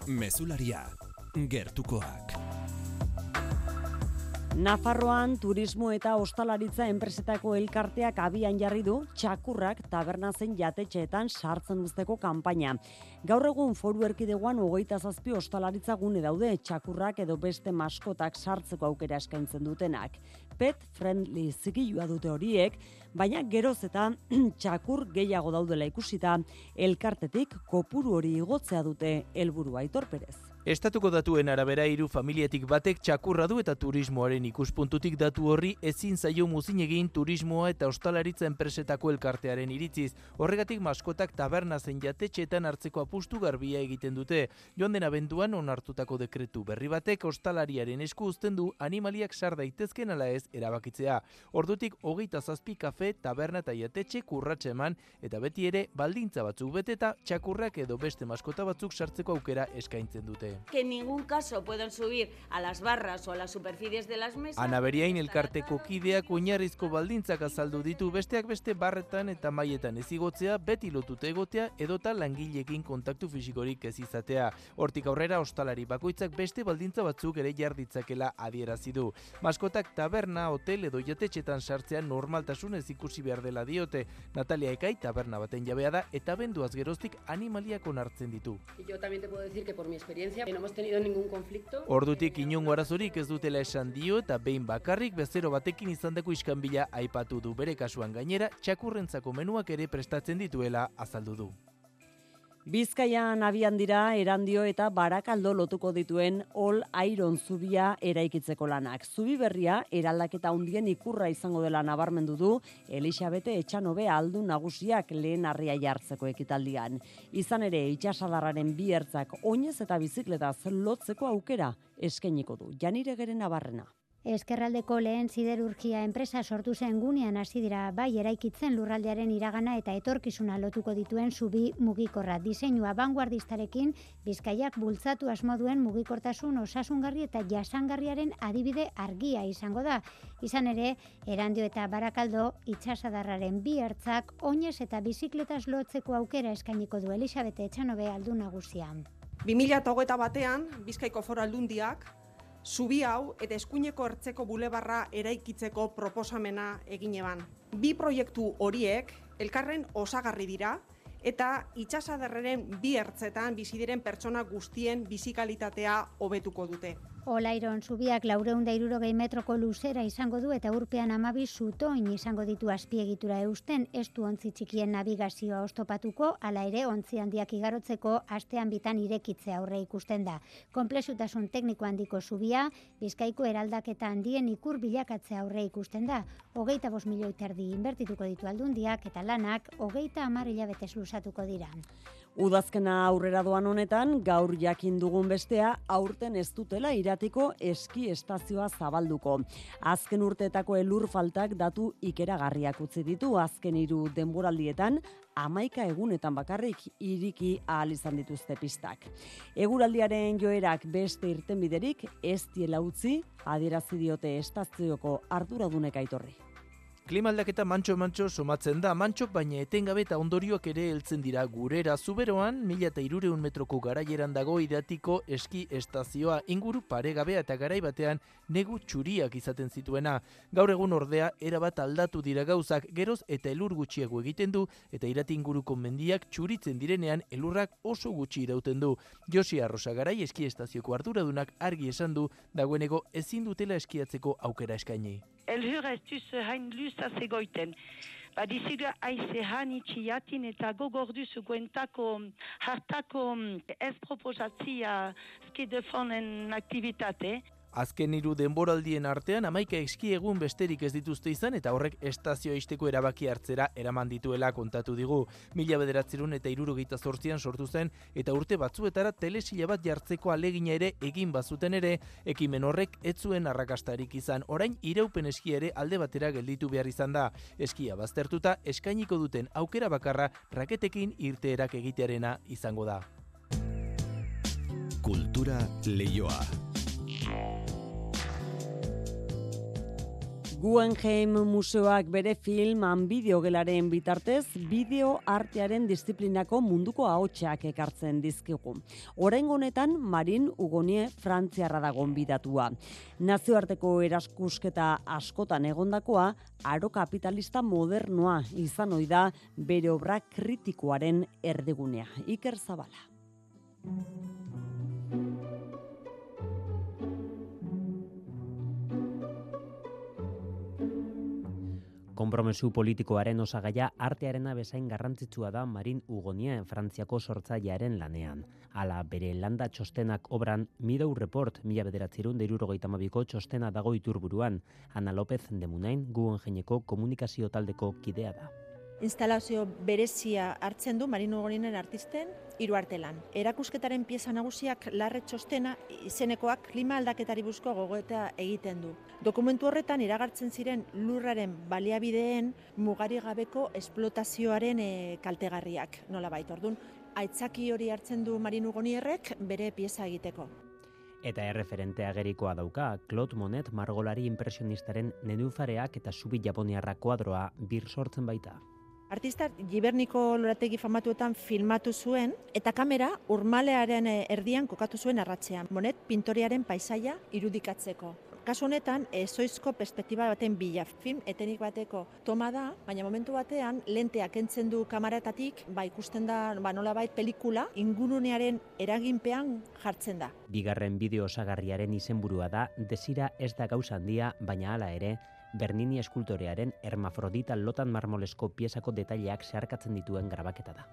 Mezularia, gertukoak. Nafarroan turismo eta ostalaritza enpresetako elkarteak abian jarri du txakurrak tabernazen jatetxeetan sartzen duzteko kanpaina. Gaur egun foru erkideguan hogeita zazpi ostalaritza gune daude txakurrak edo beste maskotak sartzeko aukera eskaintzen dutenak. Pet friendly zikilua dute horiek, baina geroz eta *clears throat* txakur gehiago daudela ikusita elkartetik kopuru hori igotzea dute helburua Aitor Perez. Estatuko datuen arabera hiru familiatik batek txakurra du eta turismoaren ikuspuntutik datu horri ezin zaio muzin egin turismoa eta ostalaritza enpresetako elkartearen iritziz. Horregatik maskotak taberna zen jatetxeetan hartzeko apustu garbia egiten dute. Joan den abenduan onartutako dekretu berri batek ostalariaren esku uzten du animaliak sar daitezken ala ez erabakitzea. Ordutik hogeita zazpi kafe, taberna eta jatetxe kurratxe eman eta beti ere baldintza batzuk beteta txakurrak edo beste maskota batzuk sartzeko aukera eskaintzen dute. Que ningún caso pueden subir a las barras o a las superficies de las mesas. Ana Beriain elkarteko kideak oinarrizko baldintzak azaldu ditu besteak beste barretan eta mailetan ez igotzea, beti lotute egotea edota langileekin kontaktu fisikorik ez izatea. Hortik aurrera ostalari bakoitzak beste baldintza batzuk ere jarditzakela adierazi du. Maskotak taberna, hotel edo jatetxetan sartzea normaltasunez ikusi behar dela diote. Natalia Ekai taberna baten jabea da eta benduaz geroztik animaliak onartzen ditu. Yo también te puedo decir que por mi experiencia no hemos tenido ningún conflicto. Ordutik inungo arazorik ez dutela esan dio eta behin bakarrik bezero batekin izandako iskanbila aipatu du bere kasuan gainera txakurrentzako menuak ere prestatzen dituela azaldu du. Bizkaian abian dira erandio eta barakaldo lotuko dituen All Iron zubia eraikitzeko lanak. Zubi berria eraldaketa hundien ikurra izango dela nabarmendu du Elisabete Etxanobe aldu nagusiak lehen harria jartzeko ekitaldian. Izan ere itxasadarraren bi ertzak oinez eta bizikletaz lotzeko aukera eskainiko du. Janire geren nabarrena. Eskerraldeko lehen siderurgia enpresa sortu zen gunean hasi dira bai eraikitzen lurraldearen iragana eta etorkizuna lotuko dituen zubi mugikorra. Diseinua vanguardistarekin Bizkaiak bultzatu asmo duen mugikortasun osasungarri eta jasangarriaren adibide argia izango da. Izan ere, erandio eta barakaldo itxasadarraren bi hartzak oinez eta bizikletas lotzeko aukera eskainiko du Elisabete Etxanobe aldu nagusian. 2008 batean, Bizkaiko foro aldundiak, zubi hau eta eskuineko ertzeko bulebarra eraikitzeko proposamena egin eban. Bi proiektu horiek elkarren osagarri dira eta itxasaderreren bi ertzetan bizidiren pertsona guztien bizikalitatea hobetuko dute. Olairon zubiak laureunda irurogei metroko luzera izango du eta urpean amabi zutoin izango ditu azpiegitura eusten estu ontzi txikien navigazioa ostopatuko, ala ere ontzi handiak igarotzeko astean bitan irekitzea aurre ikusten da. Komplexutasun tekniko handiko zubia, bizkaiko eraldaketa handien ikur bilakatzea aurre ikusten da. Hogeita bos milioi terdi inbertituko ditu aldundiak eta lanak hogeita amar hilabetez luzatuko dira. Udazkena aurrera doan honetan, gaur jakin dugun bestea, aurten ez dutela iratiko eski estazioa zabalduko. Azken urteetako elur faltak datu ikeragarriak utzi ditu, azken hiru denboraldietan, amaika egunetan bakarrik iriki ahal izan dituzte pistak. Eguraldiaren joerak beste irtenbiderik ez diela utzi, adierazi diote estazioko arduradunek aitorri. Klima aldaketa mantxo mantxo somatzen da, mantxo baina etengabe eta ondorioak ere heltzen dira gurera. Zuberoan, mila eta irureun metroko garaieran dago idatiko eski estazioa inguru paregabea eta garai batean negu txuriak izaten zituena. Gaur egun ordea, erabat aldatu dira gauzak, geroz eta elur gutxiago egiten du, eta irati inguruko mendiak txuritzen direnean elurrak oso gutxi irauten du. Josi Arrosa garai eski estazioko arduradunak argi esan du, dagoenego ezin dutela eskiatzeko aukera eskaini elhur ez duz hain luzaz egoiten. Badiziga aize han itxiatin eta gogorduz guentako hartako ez proposatzia skidefonen aktivitate. Azken hiru denboraldien artean amaika eski egun besterik ez dituzte izan eta horrek estazio isteko erabaki hartzera eraman dituela kontatu digu. Mila bederatzerun eta irurogeita zortzian sortu zen eta urte batzuetara telesila bat jartzeko alegina ere egin bazuten ere, ekimen horrek ez zuen arrakastarik izan. Orain ireupen eski ere alde batera gelditu behar izan da. Eskia baztertuta eskainiko duten aukera bakarra raketekin irteerak egitearena izango da. Kultura leioa. Guggenheim Museoak bere film bideogelaren bitartez bideo artearen disiplinako munduko ahotsak ekartzen dizkigu. Oraingo honetan Marin Ugonie Frantziarra da gonbidatua. Nazioarteko eraskusketa askotan egondakoa aro kapitalista modernoa izan ohi da bere obra kritikoaren erdigunea. Iker Zabala. Konpromesu politikoaren osagaia artearena bezain garrantzitsua da Marin Ugonia Frantziako sortzailearen lanean. Hala bere landa txostenak obran Midou Report mila bederatzerun deirurogeita mabiko txostena dago iturburuan. Ana López de Munain guen komunikazio taldeko kidea da instalazio berezia hartzen du Marino Goninen artisten hiru artelan. Erakusketaren pieza nagusiak larre txostena izenekoak klima aldaketari buzko gogoeta egiten du. Dokumentu horretan iragartzen ziren lurraren baliabideen mugari gabeko esplotazioaren e, kaltegarriak nola baita ordun. Aitzaki hori hartzen du Marino Gonierrek bere pieza egiteko. Eta erreferente agerikoa dauka, Claude Monet margolari impresionistaren nenufareak eta subi japoniarra kuadroa bir sortzen baita. Artista Giberniko lorategi famatuetan filmatu zuen eta kamera urmalearen eh, erdian kokatu zuen arratzean. Monet pintoriaren paisaia irudikatzeko. Kasu honetan, ezoizko perspektiba baten bila. Film etenik bateko toma da, baina momentu batean lenteak entzen du kamaratatik, ba ikusten da, ba nolabait pelikula ingurunearen eraginpean jartzen da. Bigarren bideo osagarriaren izenburua da, desira ez da gauza handia, baina hala ere, Bernini eskultorearen hermafrodita lotan marmolesko piezako detaileak zeharkatzen dituen grabaketa da.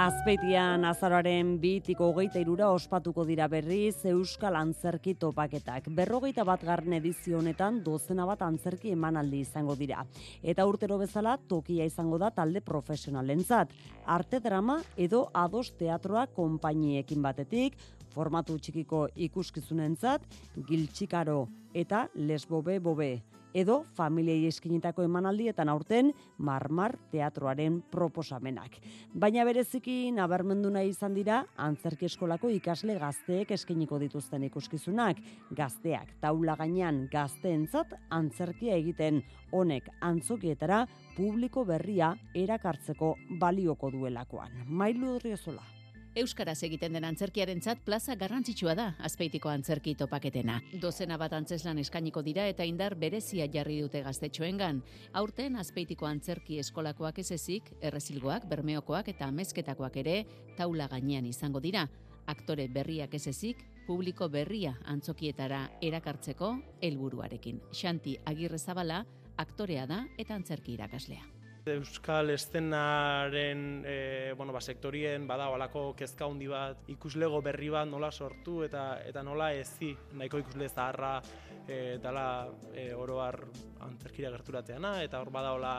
Azpeitian azaroaren bitiko hogeita irura ospatuko dira berriz Euskal Antzerki topaketak. Berrogeita bat garren edizio honetan dozena bat antzerki emanaldi izango dira. Eta urtero bezala tokia izango da talde profesionalentzat. Arte drama edo ados teatroa konpainiekin batetik, formatu txikiko ikuskizunentzat, giltxikaro eta lesbobe bobe edo familiei eskinitako emanaldietan aurten marmar teatroaren proposamenak. Baina bereziki nabarmendu nahi izan dira antzerki eskolako ikasle gazteek eskiniko dituzten ikuskizunak. Gazteak taula gainean gazteentzat antzerkia egiten honek antzokietara publiko berria erakartzeko balioko duelakoan. Mailu Driozola. Euskaraz egiten den antzerkiarentzat plaza garrantzitsua da azpeitiko antzerki topaketena. Dozena bat antzeslan eskainiko dira eta indar berezia jarri dute gaztetxoengan. Aurten azpeitiko antzerki eskolakoak ez ezik, errezilgoak, bermeokoak eta amezketakoak ere taula gainean izango dira. Aktore berriak ez ezik, publiko berria antzokietara erakartzeko helburuarekin. Xanti Agirre Zabala aktorea da eta antzerki irakaslea. Euskal estenaren e, bueno, ba, sektorien bada alako kezka handi bat, ikuslego berri bat nola sortu eta eta nola ezi nahiko ikusle zaharra e, dala e, oroar antzerkira gerturateana eta hor bada hola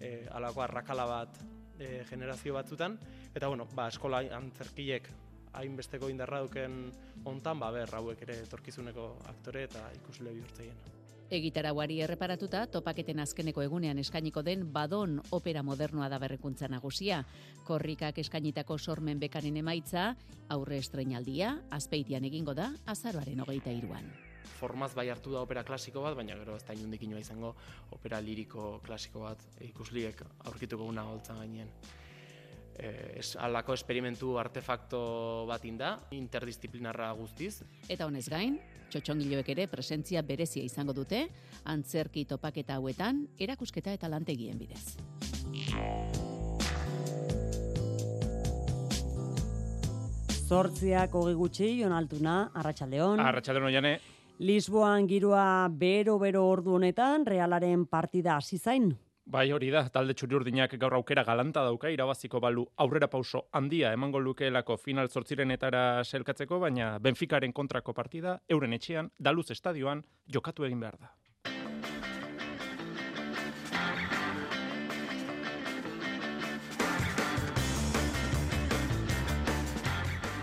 e, alako arrakala bat e, generazio batzutan eta bueno, ba, eskola antzerkiek hainbesteko indarra duken hontan ba ber hauek ere etorkizuneko aktore eta ikusle bihurtzeien. Egitarauari erreparatuta, topaketen azkeneko egunean eskainiko den badon opera modernoa da berrekuntza nagusia. Korrikak eskainitako sormen bekanen emaitza, aurre estreinaldia, azpeitian egingo da, azaroaren hogeita iruan. Formaz bai hartu da opera klasiko bat, baina gero ez da inundik izango opera liriko klasiko bat ikusliek aurkituko una holtzan gainen. Eh, es alako esperimentu artefakto bat inda, interdisciplinarra guztiz. Eta honez gain, txotxongiloek ere presentzia berezia izango dute, antzerki topaketa hauetan, erakusketa eta lantegien bidez. Zortziak hogi gutxi, Jon Altuna, Arratxaldeon. Arratxaldeon, jane. Lisboan girua bero-bero ordu honetan, realaren partida hasi zain. Bai hori da, talde txuri urdinak gaur aukera galanta dauka, irabaziko balu aurrera pauso handia emango lukeelako final zortzirenetara selkatzeko, baina Benficaren kontrako partida, euren etxean, daluz estadioan, jokatu egin behar da.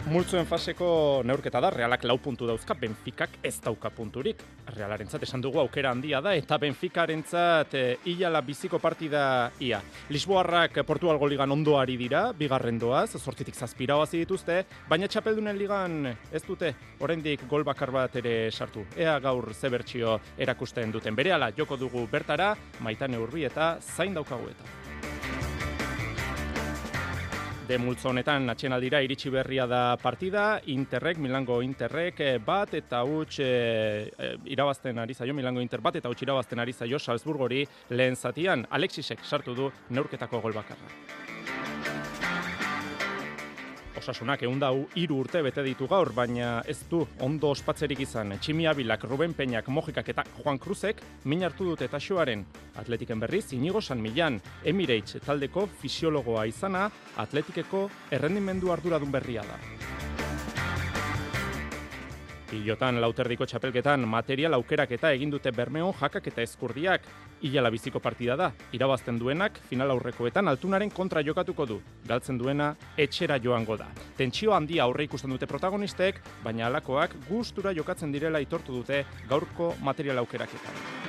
Multzuen faseko neurketa da, realak lau puntu dauzka, Benficak ez dauka punturik. Realaren esan dugu aukera handia da, eta Benficaren zat e, eh, ilala biziko partida ia. Lisboarrak Portugal ligan ondoari dira, bigarren doaz, zortzitik zazpira dituzte, baina txapeldunen ligan ez dute, oraindik gol bakar bat ere sartu. Ea gaur zebertxio erakusten duten. Bere joko dugu bertara, maitane urbi eta zain daukagu eta de multzo honetan aldira iritsi berria da partida, Interrek, Milango Interrek eh, bat eta huts e, irabazten ari zaio, Milango Inter bat eta huts irabazten ari zaio Salzburgori lehen zatian, Alexisek sartu du neurketako gol bakarra osasunak egun dau iru urte bete ditu gaur, baina ez du ondo ospatzerik izan. Tximi Abilak, Ruben Peñak, Mojikak eta Juan Cruzek min hartu dute taxoaren. Atletiken berriz, inigo San Milan, Emirates taldeko fisiologoa izana, atletikeko errendimendu arduradun berria da. Pilotan lauterdiko txapelketan material aukerak eta egin dute bermeon jakak eta eskurdiak. Ilala biziko partida da, irabazten duenak final aurrekoetan altunaren kontra jokatuko du. Galtzen duena etxera joango da. Tentsio handia aurre ikusten dute protagonistek, baina alakoak gustura jokatzen direla itortu dute gaurko material aukeraketan.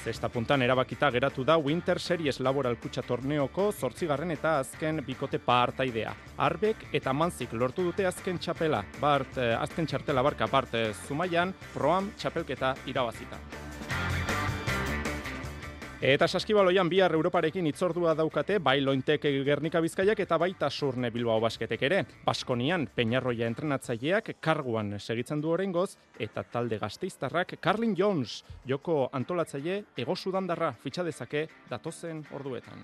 Zesta puntan erabakita geratu da Winter Series Laboral Kutsa Torneoko zortzigarren eta azken bikote partaidea. Arbek eta Manzik lortu dute azken txapela, bart, eh, azken txartela barka bart eh, Zumaian, Proam txapelketa irabazita. Eta saskibaloian bihar Europarekin itzordua daukate, bai lointek Gernika Bizkaiak eta baita surne Bilbao basketek ere. Baskonian, Peñarroia entrenatzaileak karguan segitzen du orengoz, eta talde gazteiztarrak Carlin Jones, joko antolatzaile, ego sudandarra fitxadezake datozen orduetan.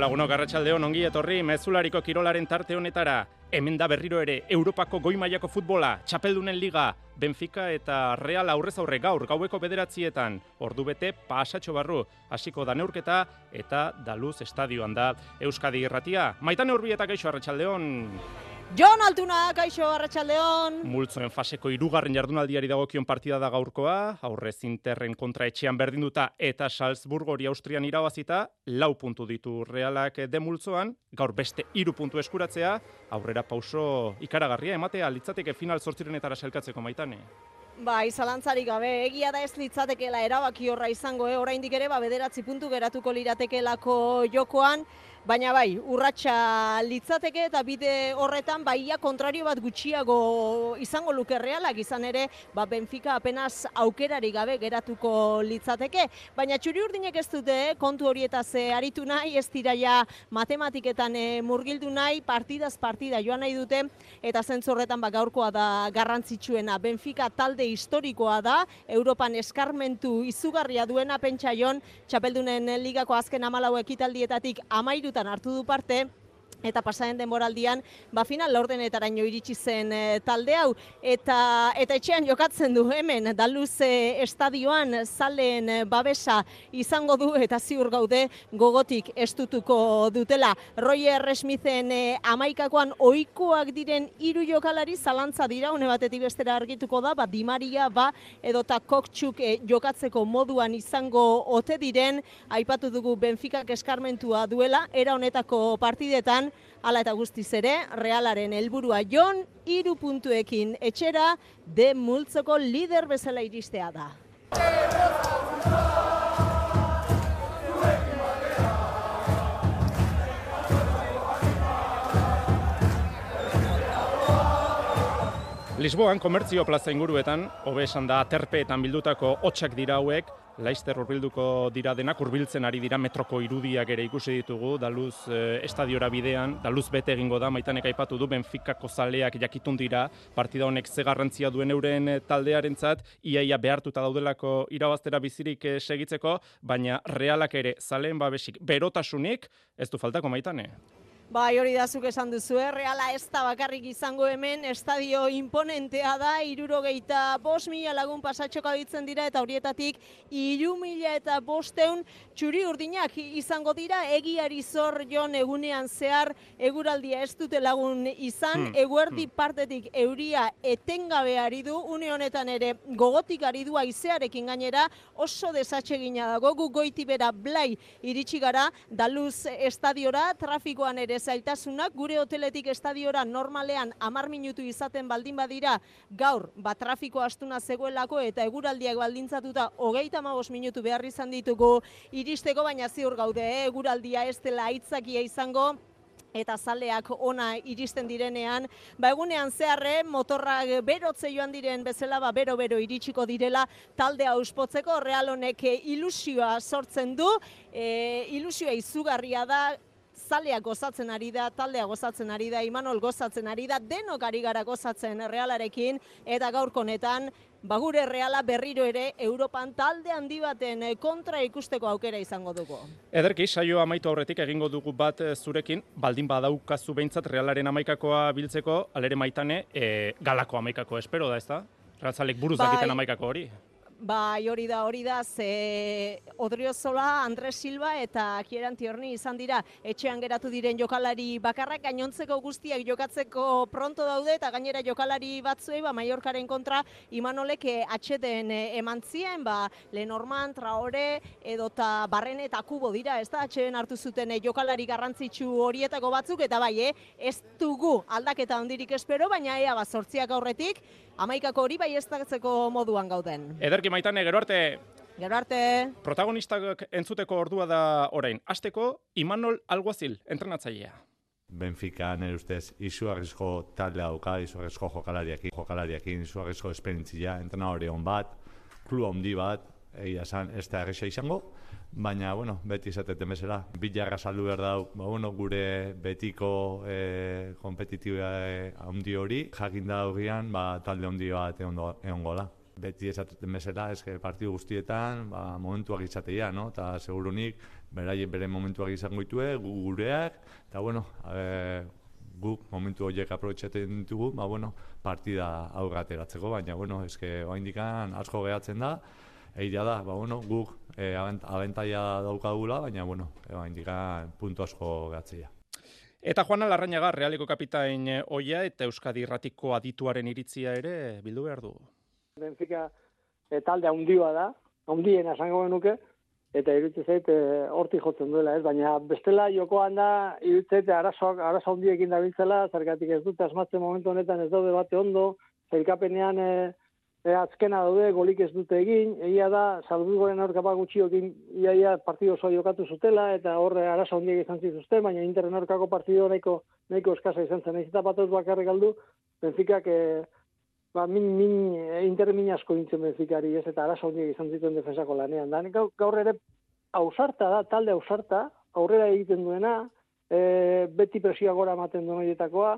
Lagunok, arratsaldeon ongi etorri, mezulariko kirolaren tarte honetara. Hemen da berriro ere, Europako goi mailako futbola, Txapeldunen Liga, Benfica eta Real aurrez aurre gaur, gaueko bederatzietan, ordu bete pasatxo barru, hasiko da neurketa eta daluz estadioan da Euskadi irratia. Maitan neurbi eta geixo arratsaldeon. Jon Altuna, kaixo, arratsaldeon. Multzoen faseko irugarren jardunaldiari dagokion partida da gaurkoa, aurrez interren kontra etxean berdinduta eta Salzburg hori Austrian irabazita, lau puntu ditu realak de multzoan, gaur beste iru puntu eskuratzea, aurrera pauso ikaragarria, ematea litzateke final sortzirenetara selkatzeko maitane. Bai, zalantzarik gabe, egia da ez litzatekeela erabaki horra izango, eh? oraindik ere, ba, bederatzi puntu geratuko liratekelako jokoan, Baina bai, urratsa litzateke eta bide horretan baia kontrario bat gutxiago izango luke realak izan ere, ba Benfica apenas aukerari gabe geratuko litzateke. Baina txuri urdinek ez dute kontu horietaz aritu nahi, ez diraia matematiketan eh, murgildu nahi, partidaz partida joan nahi dute, eta zentzorretan ba gaurkoa da garrantzitsuena. Benfica talde historikoa da, Europan eskarmentu izugarria duena pentsaion, txapeldunen ligako azken amalau ekitaldietatik amairu hartu du parte eta pasaren denboraldian ba final laurdenetaraino iritsi zen e, talde hau. Eta eta etxean jokatzen du hemen Daluz estadioan zaleen eh, babesa izango du eta ziur gaude gogotik estutuko dutela. Roger Smithen e, amaikakoan ohikoak diren hiru jokalari zalantza dira. Une batetik bestera argituko da ba Di Maria ba edota Kokchuk jokatzeko moduan izango ote diren. Aipatu dugu Benfica eskarmentua duela. Era honetako partidetan Hala eta guztiz ere, realaren helburua jon, iru puntuekin etxera, de multzoko lider bezala iristea da. Lisboan komertzio plaza inguruetan, hobe esan da aterpeetan bildutako hotxak dira hauek, Laister urbilduko dira denak, urbiltzen ari dira metroko irudiak ere ikusi ditugu, daluz eh, estadiora bidean, daluz bete egingo da, maitanek aipatu du, Benficako zaleak jakitun dira, partida honek ze garrantzia duen euren eh, taldearentzat, iaia behartuta daudelako irabaztera bizirik eh, segitzeko, baina realak ere zaleen babesik berotasunik, ez du faltako maitane. Bai, hori da zuk esan duzu, eh? reala ez da bakarrik izango hemen, estadio imponentea da, irurogeita bos mila lagun pasatxoka ditzen dira, eta horietatik iru mila eta bosteun txuri urdinak izango dira, egiari zor jon egunean zehar, eguraldia ez dute lagun izan, hmm. eguerdi hmm. partetik euria etengabe ari du, une honetan ere gogotik ari du aizearekin gainera, oso desatxegina dago, gu goiti bera blai iritsi gara, daluz estadiora, trafikoan ere zailtasunak, gure hoteletik estadiora normalean amar minutu izaten baldin badira, gaur, bat trafiko astuna zegoelako eta eguraldiak baldintzatuta hogeita magos minutu behar izan ditugu. Iristeko, baina ziur gaude, eh? eguraldia ez dela aitzakia izango, eta zaleak ona iristen direnean, ba egunean zeharre motorrak berotze joan diren bezala ba bero bero iritsiko direla talde auspotzeko real honek ilusioa sortzen du, e, ilusioa izugarria da zalea gozatzen ari da, taldea gozatzen ari da, Imanol gozatzen ari da, denok ari gara gozatzen realarekin, eta gaurkonetan, bagure reala berriro ere Europan talde handi baten kontra ikusteko aukera izango dugu. Ederki, saio amaitu aurretik egingo dugu bat eh, zurekin, baldin badaukazu behintzat realaren amaikakoa biltzeko, alere maitane, e, galako amaikako espero da, ez da? Realzalek buruz bai. dakiten amaikako hori? Bai, hori da, hori da, ze Odriozola, Andres Silva eta Kieran Tiorni izan dira. Etxean geratu diren jokalari bakarrak, gainontzeko guztiak jokatzeko pronto daude eta gainera jokalari batzuei, ba, Mallorcaren kontra Imanolek atxeten eman zien, ba, Lenormand, Traore, edota Barren eta Kubo dira, ez da, atxeden hartu zuten jokalari garrantzitsu horietako batzuk, eta bai, eh, ez dugu aldaketa ondirik espero, baina ea, ba, sortziak aurretik, amaikako hori bai ez moduan gauden. Ederki maitane, gero arte. Gero arte. Protagonistak entzuteko ordua da orain. Azteko, Imanol Alguazil, entrenatzailea. Benfica, nire ustez, izugarrizko talde dauka, izugarrizko jokalariakin, jokalariakin, izugarrizko esperintzia, entrena hori hon bat, klu handi bat, egia esan, ez da izango, baina, bueno, beti izateten bezala, bilarra saldu behar dau, ba, bueno, gure betiko e, kompetitibia e, handi hori, jakin da horrian, ba, talde handi bat egon gola. Beti esateten bezala, eske partidu guztietan, ba, momentuak izatea, no? Eta segurunik, berai bere momentuak izango ditue, gureak, eta bueno, e, guk momentu horiek aprobetxaten ditugu, ba, bueno, partida aurrateratzeko, baina, bueno, eske, oa indikan asko gehatzen da, Egia da, ba, bueno, guk e, abentaia daukagula, baina, bueno, eba, indika puntu asko gatzia. Eta Juana Larrañaga, Realeko kapitain oia eta Euskadi Irratiko adituaren iritzia ere bildu behar du. Benfica e, talde handia da, handien esango genuke, eta iruditzen zait e, horti jotzen duela, ez? Baina bestela jokoan da iruditzen zait arazoak arazo handiekin dabiltzela, zergatik ez dute asmatzen momentu honetan ez daude bate ondo, zailkapenean e, e, azkena daude, golik ez dute egin, egia da, Salzburgoren aurkapa gutxiokin iaia partido oso jokatu zutela, eta horre arazo handiek izan zituzten, baina Interren aurkako partido nahiko, nahiko eskasa izan zen. Ez eta batuz bakarrik aldu, Benficak e, ba, min, min, e, intermin asko dintzen benfikari, ez, eta arazo handiak izan zituen defensako lanean. Da, gaur ere, ausarta da, talde ausarta, aurrera egiten duena, e, beti presioa gora ematen duen horietakoa,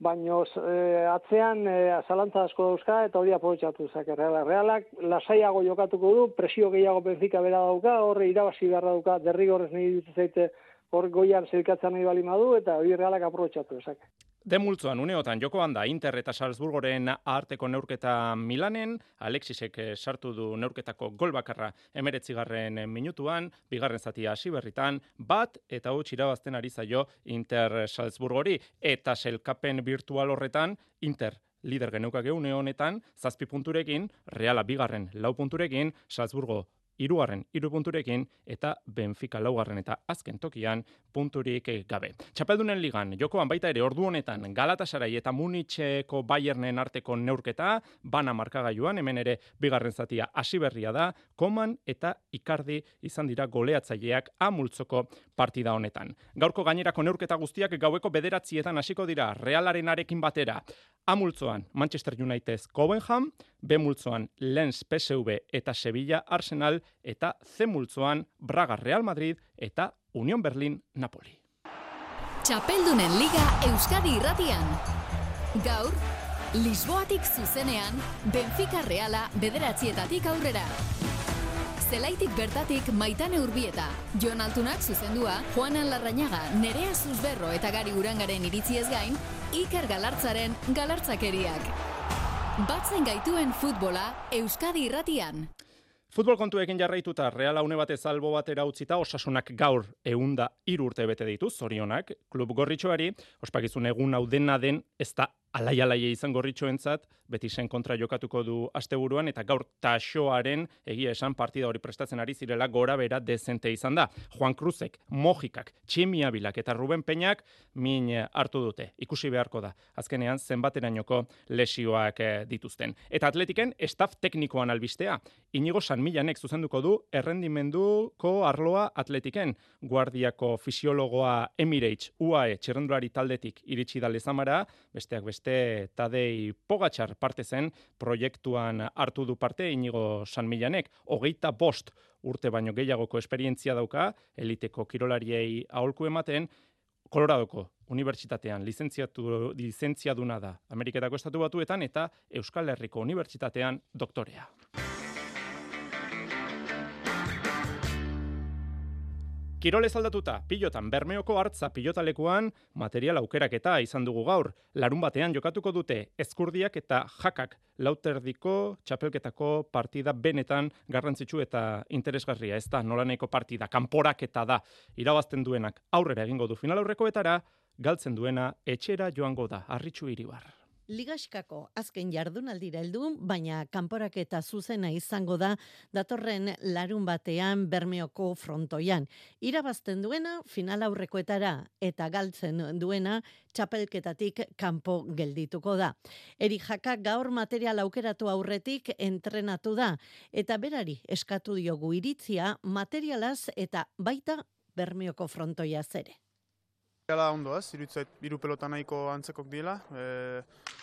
baino e, atzean e, zalantza asko dauzka eta hori aprobetxatu zake realak. Realak lasaiago jokatuko du, presio gehiago benfika bera dauka, horre irabazi beharra dauka, derrigorrez nahi dut zaite hor goian zelkatzen nahi bali madu, eta hori realak aprobetxatu zake. Demultzoan uneotan jokoan da Inter eta Salzburgoren arteko neurketa Milanen, Alexisek eh, sartu du neurketako gol bakarra emeretzigarren minutuan, bigarren zatia hasi berritan, bat eta huts irabazten ari zaio Inter Salzburgori, eta selkapen virtual horretan Inter lider geneukak une honetan, zazpi punturekin, Reala bigarren lau punturekin, Salzburgo irugarren iru punturekin eta Benfica laugarren eta azken tokian punturik gabe. Txapeldunen ligan, jokoan baita ere ordu honetan Galatasaray eta Munitzeko Bayernen arteko neurketa, bana markagailuan, hemen ere bigarren zatia hasi berria da, koman eta ikardi izan dira goleatzaileak amultzoko partida honetan. Gaurko gainerako neurketa guztiak gaueko bederatzietan hasiko dira Realaren arekin batera. Amultzoan Manchester United Covenham, B multzoan Lens PSV eta Sevilla Arsenal eta C multzoan Braga Real Madrid eta Union Berlin Napoli. Txapeldunen Liga Euskadi Irratian. Gaur, Lisboatik zuzenean, Benfica Reala bederatzietatik aurrera. Zelaitik bertatik maitane urbieta. Jon Altunak zuzendua, Juanan Larrañaga, Nerea Zuzberro eta Gari Urangaren iritziez gain, Iker Galartzaren galartzakeriak. Batzen gaituen futbola Euskadi irratian. Futbol kontuekin jarraituta Reala une batez albo batera utzita osasunak gaur eunda irurte bete ditu, zorionak, klub gorritxoari, ospakizun egun hau dena den ez da alai alaia izan gorritxoentzat, beti zen kontra jokatuko du asteburuan eta gaur taxoaren egia esan partida hori prestatzen ari zirela gora bera dezente izan da. Juan Cruzek, Mojikak, Tximiabilak eta Ruben Peñak min hartu dute. Ikusi beharko da. Azkenean zenbaterainoko lesioak eh, dituzten. Eta atletiken staff teknikoan albistea. Inigo San Milanek zuzenduko du errendimenduko arloa atletiken. Guardiako fisiologoa Emirates UAE txerrendulari taldetik iritsi da lezamara, besteak beste beste Tadei Pogatxar parte zen proiektuan hartu du parte inigo San Milanek, hogeita bost urte baino gehiagoko esperientzia dauka, eliteko kirolariei aholku ematen, Koloradoko Unibertsitatean lizentziatu lizentziaduna da Ameriketako Estatu Batuetan eta Euskal Herriko Unibertsitatean doktorea. Kirolez aldatuta, pilotan bermeoko hartza pilotalekuan material aukeraketa izan dugu gaur. Larun batean jokatuko dute ezkurdiak eta jakak lauterdiko txapelketako partida benetan garrantzitsu eta interesgarria. Ez da nolaneko partida, kanporaketa da. Irabazten duenak aurrera egingo du final aurrekoetara, galtzen duena etxera joango da, arritxu iribar. Ligaskako azken jardunaldira heldu, baina kanporaketa zuzena izango da datorren larun batean Bermeoko frontoian. Irabazten duena final aurrekoetara eta galtzen duena txapelketatik kanpo geldituko da. Eri jaka gaur material aukeratu aurretik entrenatu da eta berari eskatu diogu iritzia materialaz eta baita Bermeoko frontoia zere. Gala ondo ez, irutzait, iru pelota nahiko antzekok dila. E,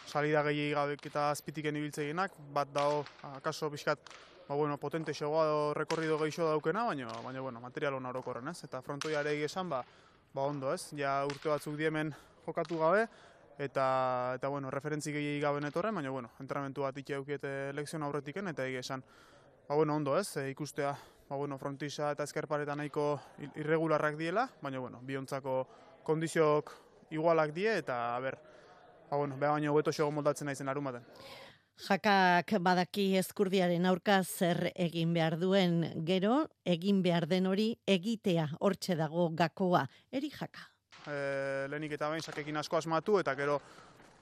salida gehi gabek eta azpitiken ibiltzeinak, bat dao, akaso pixkat, ba, bueno, potente xogoa do, rekorrido gehiago daukena, baina, baina bueno, material hona orokorren ez. Eta frontoia ere esan, ba, ba ondo ez, ja urte batzuk diemen jokatu gabe, eta, eta bueno, referentzi gehi gabe netorren, baina, bueno, entrenamentu bat ikia eukiete lekzion aurretiken, eta egia esan, ba, bueno, ondo ez, e, ikustea, ba, bueno, frontisa eta eskerpareta nahiko irregularrak diela, baina, bueno, biontzako kondiziok igualak die eta ber ba bueno, ba baino hobeto xogo moldatzen naizen arumaten. Jakak badaki eskurdiaren aurka zer egin behar duen gero, egin behar den hori egitea hortxe dago gakoa. Eri jaka. e, lehenik eta behin sakekin asko asmatu, eta gero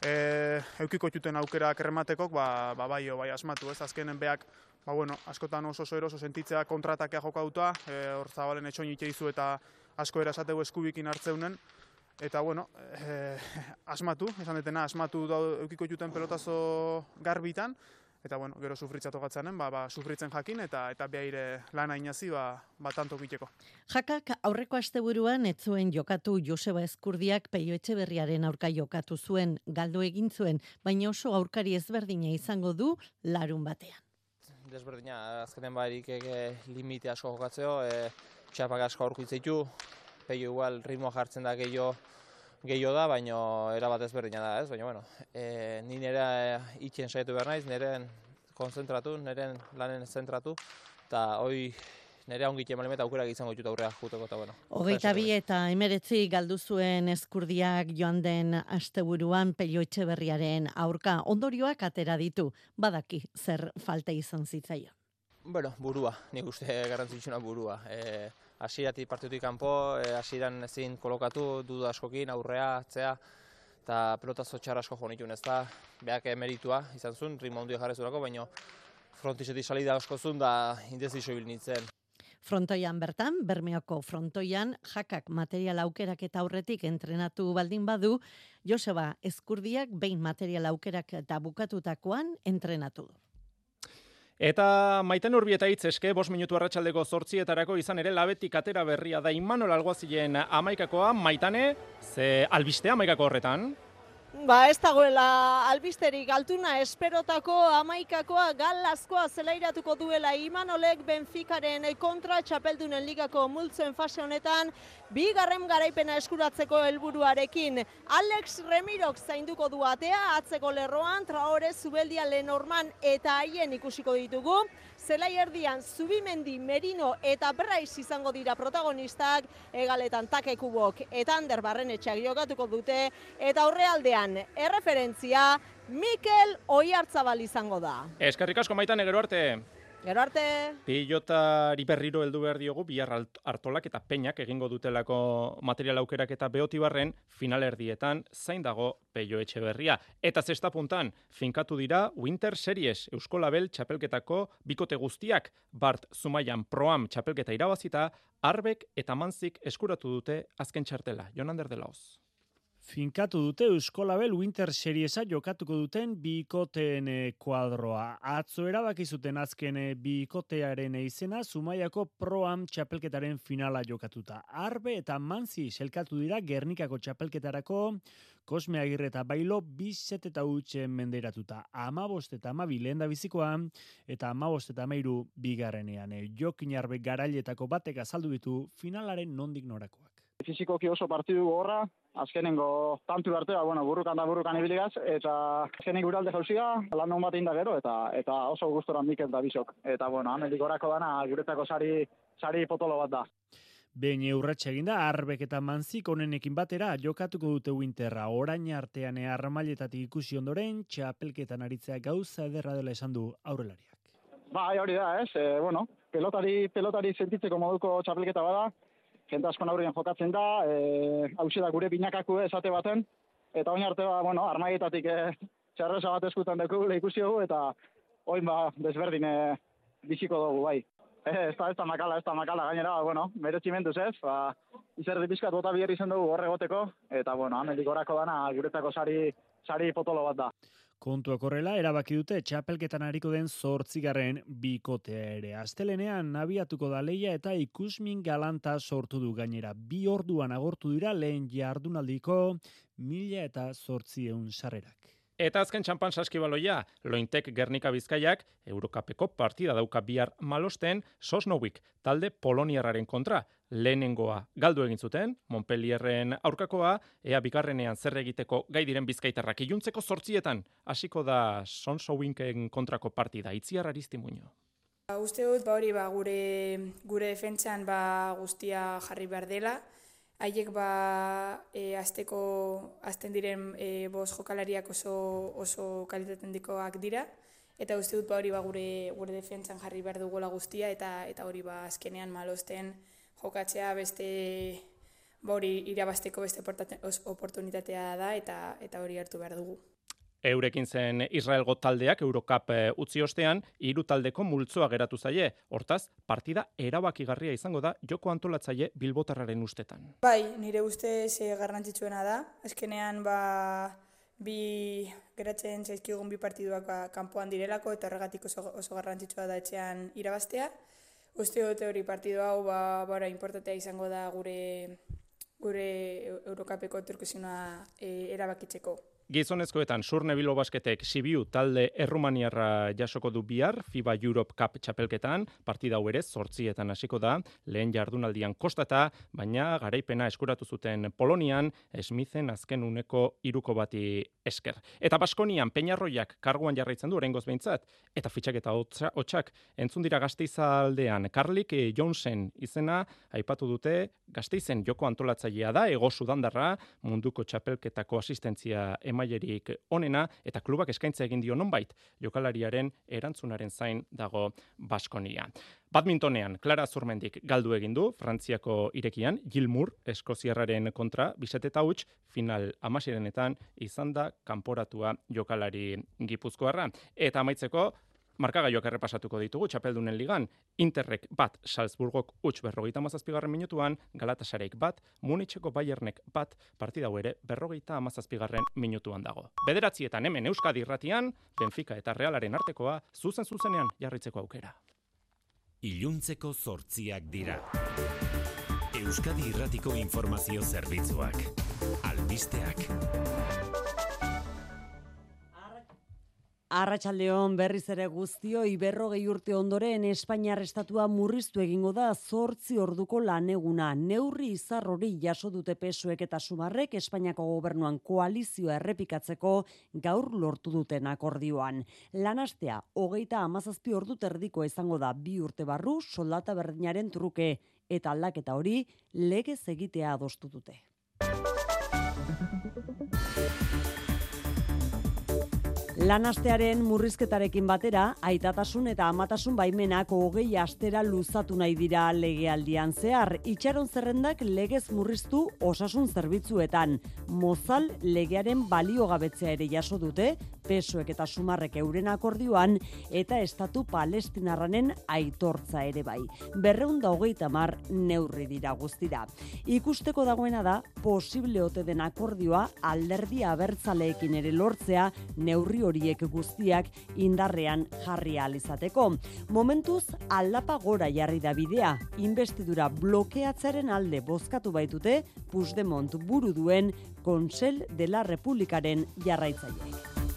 e, eukiko juten aukera kerrematekok, ba, ba bai, bai asmatu, ez azkenen beak, ba bueno, askotan oso oso eroso sentitzea kontratakea jokauta, e, hor zabalen etxoin itxeizu eta asko erasateu eskubikin hartzeunen, eta bueno, e, asmatu, esan detena, asmatu da eukiko juten pelotazo garbitan, eta bueno, gero sufritzatu gatzanen, ba, ba, sufritzen jakin, eta eta behaire lana inazi, ba, ba tanto biteko. Jakak aurreko asteburuan ez zuen jokatu Joseba Eskurdiak Peio Etxeberriaren aurka jokatu zuen, galdu egin zuen, baina oso aurkari ezberdina izango du larun batean. Desberdina, azkenen barik limite asko jokatzeo, e, txapak asko aurkitzitu, Peio igual ritmoa jartzen da gehiago gehiago da, baina erabat ezberdina da, ez? Baina, bueno, e, ni nire itxen saiatu behar naiz, nire konzentratu, nire lanen zentratu, eta hoi nire ongit emalime eta aukerak izango ditut aurrea juteko, eta bueno. Hogeita bi eta emeretzi galdu zuen eskurdiak joan den asteburuan pelio etxeberriaren aurka ondorioak atera ditu, badaki zer falta izan zitzaio. Bueno, burua, nik uste garrantzitsuna burua. E, asiratik partidutik kanpo, e, asiran ezin kolokatu, dudu askokin, aurrea, atzea, eta pelotazo txar asko jo nituen ez da, behak emeritua izan zuen, ritmo ondia jarrezurako, baina frontizetik salida asko zuen da indezizio bil nintzen. Frontoian bertan, Bermeoko frontoian, jakak material aukerak eta aurretik entrenatu baldin badu, Joseba Eskurdiak behin material aukerak eta bukatutakoan entrenatu du. Eta maiten urbi eta hitz eske, bos minutu arratsaldeko zortzietarako izan ere labetik atera berria da Imanol Alguazien amaikakoa, maitane, ze albistea amaikako horretan? Ba, ez dagoela albisterik altuna esperotako amaikakoa galazkoa zelairatuko duela Imanolek Benficaren kontra txapeldunen ligako multzen fase honetan bigarren garaipena eskuratzeko helburuarekin. Alex Remirok zainduko du atea atzeko lerroan, traore zubeldia lenorman eta haien ikusiko ditugu. Zelai erdian, Zubimendi, Merino eta Braiz izango dira protagonistak, egaletan takekubok eta Ander Barrenetxeak jokatuko dute, eta horrealdean, erreferentzia, Mikel Oiartzabal izango da. Eskerrik asko maitan egero arte. Gero arte. Pilotari berriro heldu behar diogu, bihar hartolak eta peñak egingo dutelako material aukerak eta beotibarren finalerdietan zain dago peio etxe berria. Eta zesta puntan, finkatu dira Winter Series Eusko Label txapelketako bikote guztiak, Bart Zumaian Proam txapelketa irabazita, Arbek eta Manzik eskuratu dute azken txartela. Jonander de Laoz. Finkatu dute Euskolabel Winter Seriesa jokatuko duten bikoteen eh, kuadroa. Atzo erabaki zuten azken eh, bikotearen izena Zumaiako Proam txapelketaren finala jokatuta. Arbe eta Manzi selkatu dira Gernikako txapelketarako Kosme Agirre eta Bailo bizet eta utxe menderatuta. Amabost eta amabi lehen da bizikoa eta amabost eta amairu bigarrenean. Eh, Jokin arbe garailetako batek azaldu ditu finalaren nondik norakoak. Fizikoki oso partidu gorra, azkenengo tantu arte, bueno, burrukan da burrukan ibiligaz, eta azkenik guralde jauzia, lan non bat gero, eta eta oso guztoran Mikel da bisok. Eta, bueno, amendik orako dana, guretako sari, sari potolo bat da. Behin eurratxe eginda, arbek eta manzik onenekin batera jokatuko dute winterra. Orain artean armailetatik ikusi ondoren, txapelketan aritzea gauza ederra dela esan du aurrelariak. Ba, hori da, ez, e, bueno, pelotari, pelotari sentitzeko moduko txapelketa bada, jende asko aurrean jokatzen da, e, hause da gure binakako esate baten, eta oin arte ba, bueno, armaietatik e, txarreza bat eskutan dugu ikusi dugu, eta oin ba, desberdin e, biziko dugu, bai. E, ez da, ez da makala, ez da makala, gainera, bueno, meretximenduz ez, ba, izerdi bizkat bota bierri zen dugu horre goteko, eta, bueno, amendik orako dana, guretako sari, sari potolo bat da. Kontuak horrela, erabaki dute txapelketan hariko den zortzigarren bikotea ere. Astelenean nabiatuko da leia eta ikusmin galanta sortu du gainera. Bi orduan agortu dira lehen jardunaldiko mila eta zortzieun sarrerak. Eta azken txampan saskibaloia, lointek Gernika Bizkaiak, Eurokapeko partida dauka bihar malosten, Sosnowik, talde Poloniarraren kontra, lehenengoa galdu egin zuten, Montpellierren aurkakoa, ea bigarrenean zer egiteko gai diren bizkaitarrak. Iluntzeko sortzietan, hasiko da Sonsowinken kontrako partida, itziar aristimuño. Ba, uste dut, ba hori, ba, gure, gure defentsan ba, guztia jarri behar dela, haiek ba e, azteko azten diren e, boz jokalariak oso oso kalitaten dikoak dira eta uste dut ba hori ba gure gure defentsan jarri behar dugola guztia eta eta hori ba azkenean malosten jokatzea beste ba hori irabasteko beste oportunitatea da eta eta hori hartu behar dugu. Eurekin zen Israelgo taldeak Eurocup eh, utzi ostean, hiru taldeko multzoa geratu zaie. Hortaz, partida erabakigarria izango da joko antolatzaile Bilbotarraren ustetan. Bai, nire uste ze garrantzitsuena da. Azkenean ba bi geratzen zaizkigun bi partiduak ba, kanpoan direlako eta horregatik oso, oso garrantzitsua da etxean irabaztea. Uste dute hori partidu hau ba, bara importantea izango da gure gure Eurocupeko etorkizuna e, erabakitzeko. Gizonezkoetan Surne Bilbo Basketek Sibiu talde Errumaniarra jasoko du bihar FIBA Europe Cup txapelketan, partida hau ere zortzietan hasiko da, lehen jardunaldian kostata, baina garaipena eskuratu zuten Polonian, Smithen azken uneko iruko bati esker. Eta Baskonian Peñarroiak karguan jarraitzen du oraingoz behintzat, eta fitxaketa hotxak entzun dira gazteizaldean Karlik Jonesen izena, aipatu dute gazteizen joko antolatzailea da, ego sudandarra, munduko txapelketako asistentzia ema mailerik onena eta klubak eskaintza egin dio nonbait jokalariaren erantzunaren zain dago Baskonia. Badmintonean, Clara Zurmendik galdu egin du, Frantziako irekian, Gilmour, Eskoziarraren kontra, bisete eta huts, final amasirenetan, izan da kanporatua jokalari gipuzkoarra. Eta amaitzeko, Markagaioak errepasatuko ditugu, txapeldunen ligan, Interrek bat, Salzburgok utx berrogeita mazazpigarren minutuan, Galatasareik bat, Munitzeko Bayernek bat, partida ere berrogeita amazazpigarren minutuan dago. Bederatzietan hemen Euskadi irratian, Benfica eta Realaren artekoa, zuzen zuzenean jarritzeko aukera. Iluntzeko zortziak dira. Euskadi irratiko informazio zerbitzuak. Albisteak. Arratxaldeon berriz ere guztio, iberrogei urte ondoren Espainiar estatua murriztu egingo da zortzi orduko laneguna. Neurri izar hori jaso dute pesuek eta sumarrek Espainiako gobernuan koalizioa errepikatzeko gaur lortu duten akordioan. Lanastea, hogeita amazazpi ordu terdiko izango da bi urte barru soldata berdinaren truke eta aldaketa hori legez egitea adostu dute. Lanastearen murrizketarekin batera, aitatasun eta amatasun baimenak hogei astera luzatu nahi dira legealdian zehar. Itxaron zerrendak legez murriztu osasun zerbitzuetan. Mozal legearen baliogabetzea ere jaso dute, pesoek eta sumarrek euren akordioan, eta estatu palestinarranen aitortza ere bai. Berreunda hogeita mar neurri dira guztira. Ikusteko dagoena da, posible ote den akordioa alderdia abertzaleekin ere lortzea neurri hori horiek guztiak indarrean jarri izateko. Momentuz aldapa gora jarri da bidea, investidura blokeatzaren alde bozkatu baitute Puigdemont buru duen Konsel de la Republikaren jarraitzaileek.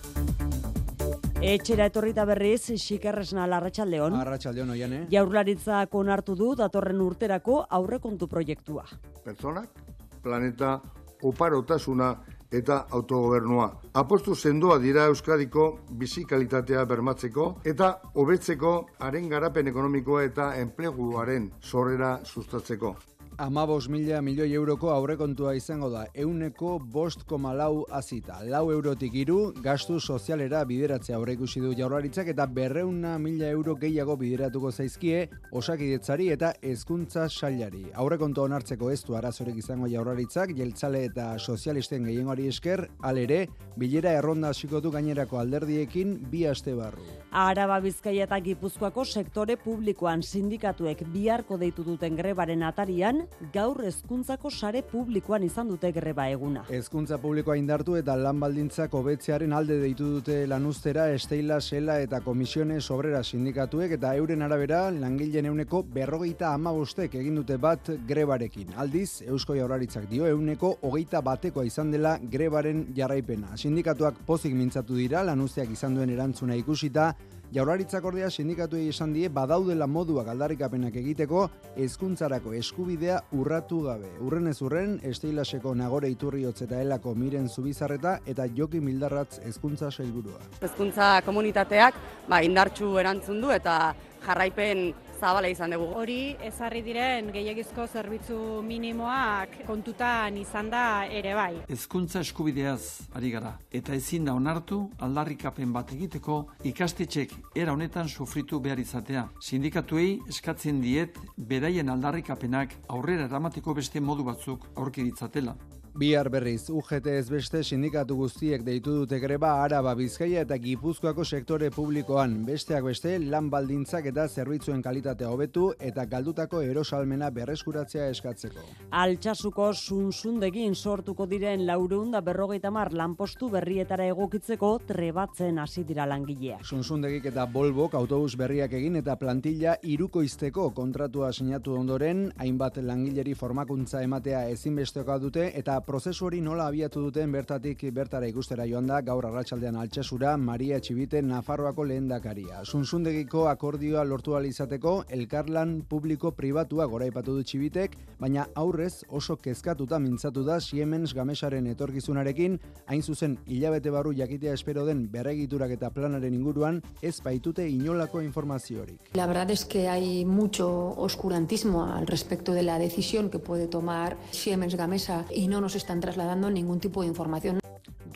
Etxera etorrita berriz, xikerresna larratxaldeon. Arratxaldeon, oian, eh? Jaurlaritzak onartu du datorren urterako aurrekontu proiektua. Personak, planeta, oparotasuna, eta autogobernua. Apostu sendoa dira Euskadiko bizi kalitatea bermatzeko eta hobetzeko haren garapen ekonomikoa eta enpleguaren sorrera sustatzeko. Amabos mila milioi euroko aurrekontua izango da, euneko bost koma lau azita. Lau eurotik iru, gastu sozialera bideratzea aurreikusi du jaurlaritzak eta berreuna mila euro gehiago bideratuko zaizkie osakidetzari eta hezkuntza sailari. Aurrekontua onartzeko ez du arazorik izango jaurlaritzak, jeltzale eta sozialisten gehiengoari esker, alere, bilera erronda hasiko du gainerako alderdiekin bi aste barru. Araba Bizkaia eta Gipuzkoako sektore publikoan sindikatuek biharko deitu duten grebaren atarian, gaur hezkuntzako sare publikoan izan dute greba eguna. Hezkuntza publikoa indartu eta lan baldintzak hobetzearen alde deitu dute lanuztera Esteila Sela eta Komisione Sobrera sindikatuek eta euren arabera langileen euneko berrogeita amabostek egin dute bat grebarekin. Aldiz, Eusko Jaurlaritzak dio euneko hogeita batekoa izan dela grebaren jarraipena. Sindikatuak pozik mintzatu dira lanuzteak izan duen erantzuna ikusita, Jaurlaritzak ordea sindikatu esan die badaudela moduak aldarrikapenak egiteko hezkuntzarako eskubidea urratu gabe. Urren ez urren, esteilaseko nagore iturri eta elako miren zubizarreta eta joki mildarratz hezkuntza sailburua. Hezkuntza komunitateak ba, indartxu erantzun du eta jarraipen zabala izan dugu. Hori ezarri diren gehiagizko zerbitzu minimoak kontutan izan da ere bai. Hezkuntza eskubideaz ari gara eta ezin da onartu aldarrikapen bat egiteko ikastetxek era honetan sufritu behar izatea. Sindikatuei eskatzen diet beraien aldarrikapenak aurrera eramateko beste modu batzuk aurki ditzatela. Bihar berriz, UGT ez beste sindikatu guztiek deitu dute greba Araba, Bizkaia eta Gipuzkoako sektore publikoan. Besteak beste, lan baldintzak eta zerbitzuen kalitatea hobetu eta galdutako erosalmena berreskuratzea eskatzeko. Altxasuko sunzundegin sortuko diren laureun da berrogeita mar lanpostu berrietara egokitzeko trebatzen hasi dira langileak. Sunzundegik eta Volvok autobus berriak egin eta plantilla irukoizteko kontratua sinatu ondoren, hainbat langileri formakuntza ematea ezinbestekoa dute eta prozesu hori nola abiatu duten bertatik bertara ikustera joan da gaur arratsaldean altxasura Maria Txibite Nafarroako lehendakaria. Sunzundegiko akordioa lortu izateko elkarlan publiko pribatua goraipatu du Txibitek, baina aurrez oso kezkatuta mintzatu da Siemens Gamesaren etorkizunarekin, hain zuzen hilabete barru jakitea espero den berregiturak eta planaren inguruan ez baitute inolako informaziorik. La verdad es que hay mucho oscurantismo al respecto de la decisión que puede tomar Siemens Gamesa y no nos están trasladando ningún tipo de información.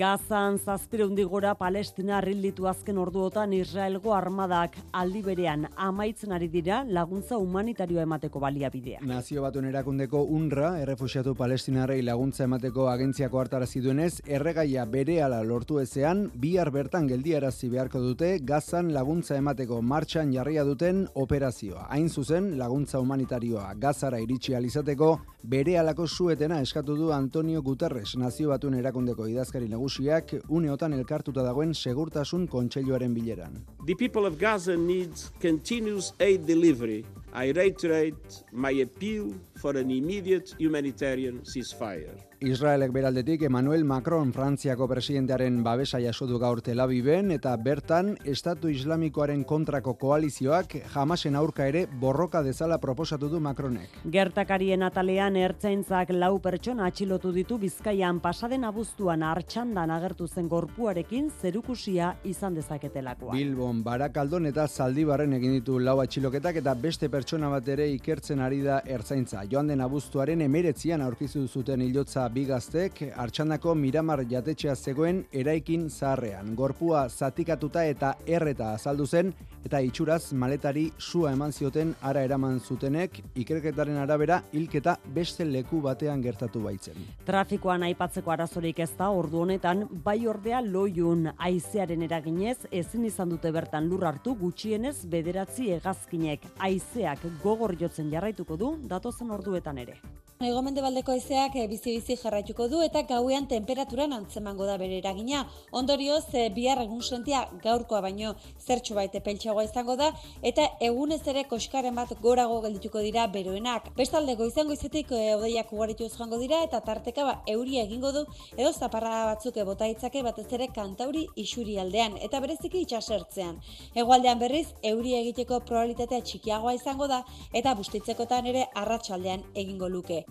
Gazan zazpireundi gora Palestina arrilditu azken orduotan Israelgo armadak aldi berean amaitzen ari dira laguntza humanitarioa emateko baliabidea. Nazio batuen erakundeko UNRWA, errefusiatu palestinarrei laguntza emateko agentziako hartarazi duenez, erregaia berehala lortu ezean, bihar bertan geldiarazi beharko dute Gazan laguntza emateko martxan jarria duten operazioa. Hain zuzen, laguntza humanitarioa Gazara iritsi alizateko, bere alako suetena eskatu du Antonio Guterres, nazio batuen erakundeko idazkari nagusiak, uneotan elkartuta dagoen segurtasun kontseiluaren bileran. The people of Gaza needs continuous aid delivery. I reiterate my appeal for an immediate humanitarian ceasefire. Israelek beraldetik Emmanuel Macron Frantziako presidentearen babesa jaso du gaur Tel Aviven eta bertan Estatu Islamikoaren kontrako koalizioak jamasen aurka ere borroka dezala proposatu du Macronek. Gertakarien atalean ertzaintzak lau pertsona atxilotu ditu Bizkaian pasaden abuztuan hartxandan agertu zen gorpuarekin zerukusia izan dezaketelakoa. Bilbon, Barakaldon eta Zaldibarren egin ditu lau atxiloketak eta beste pertsona bat ere ikertzen ari da ertzaintza. Joan den abuztuaren emeretzian aurkizu zuten hilotza bigaztek, hartxandako miramar jatetxea zegoen eraikin zaharrean. Gorpua zatikatuta eta erreta azaldu zen, eta itxuraz maletari sua eman zioten ara eraman zutenek, ikerketaren arabera hilketa beste leku batean gertatu baitzen. Trafikoan aipatzeko arazorik ez da ordu honetan, bai ordea loiun aizearen eraginez, ezin izan dute bertan lur hartu gutxienez bederatzi hegazkinek aizeak gogor jotzen jarraituko du datozen orduetan ere. Ego mendebaldeko ezeak bizi-bizi jarraituko du eta gauean temperaturan antzemango da bere eragina. Ondorioz, e, bihar egun sentia gaurkoa baino zertxo baite peltsagoa izango da eta egunez ere koskaren bat gorago geldituko dira beroenak. Bestalde goizan goizetik e, odeiak ugaritu joango dira eta tarteka ba, euria egingo du edo zaparra batzuk bota itzake batez ere kantauri isuri aldean eta bereziki itxasertzean. Hegoaldean berriz, euria egiteko probabilitatea txikiagoa izango da eta bustitzekotan ere arratsaldean egingo luke.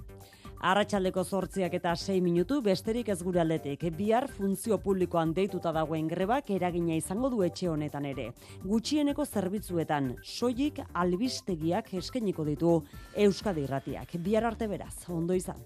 Arratxaldeko zortziak eta 6 minutu besterik ez gure aldetik. Bihar funtzio publikoan deituta dagoen grebak eragina izango du etxe honetan ere. Gutxieneko zerbitzuetan, soilik albistegiak eskeniko ditu Euskadi irratiak. Bihar arte beraz, ondo izan.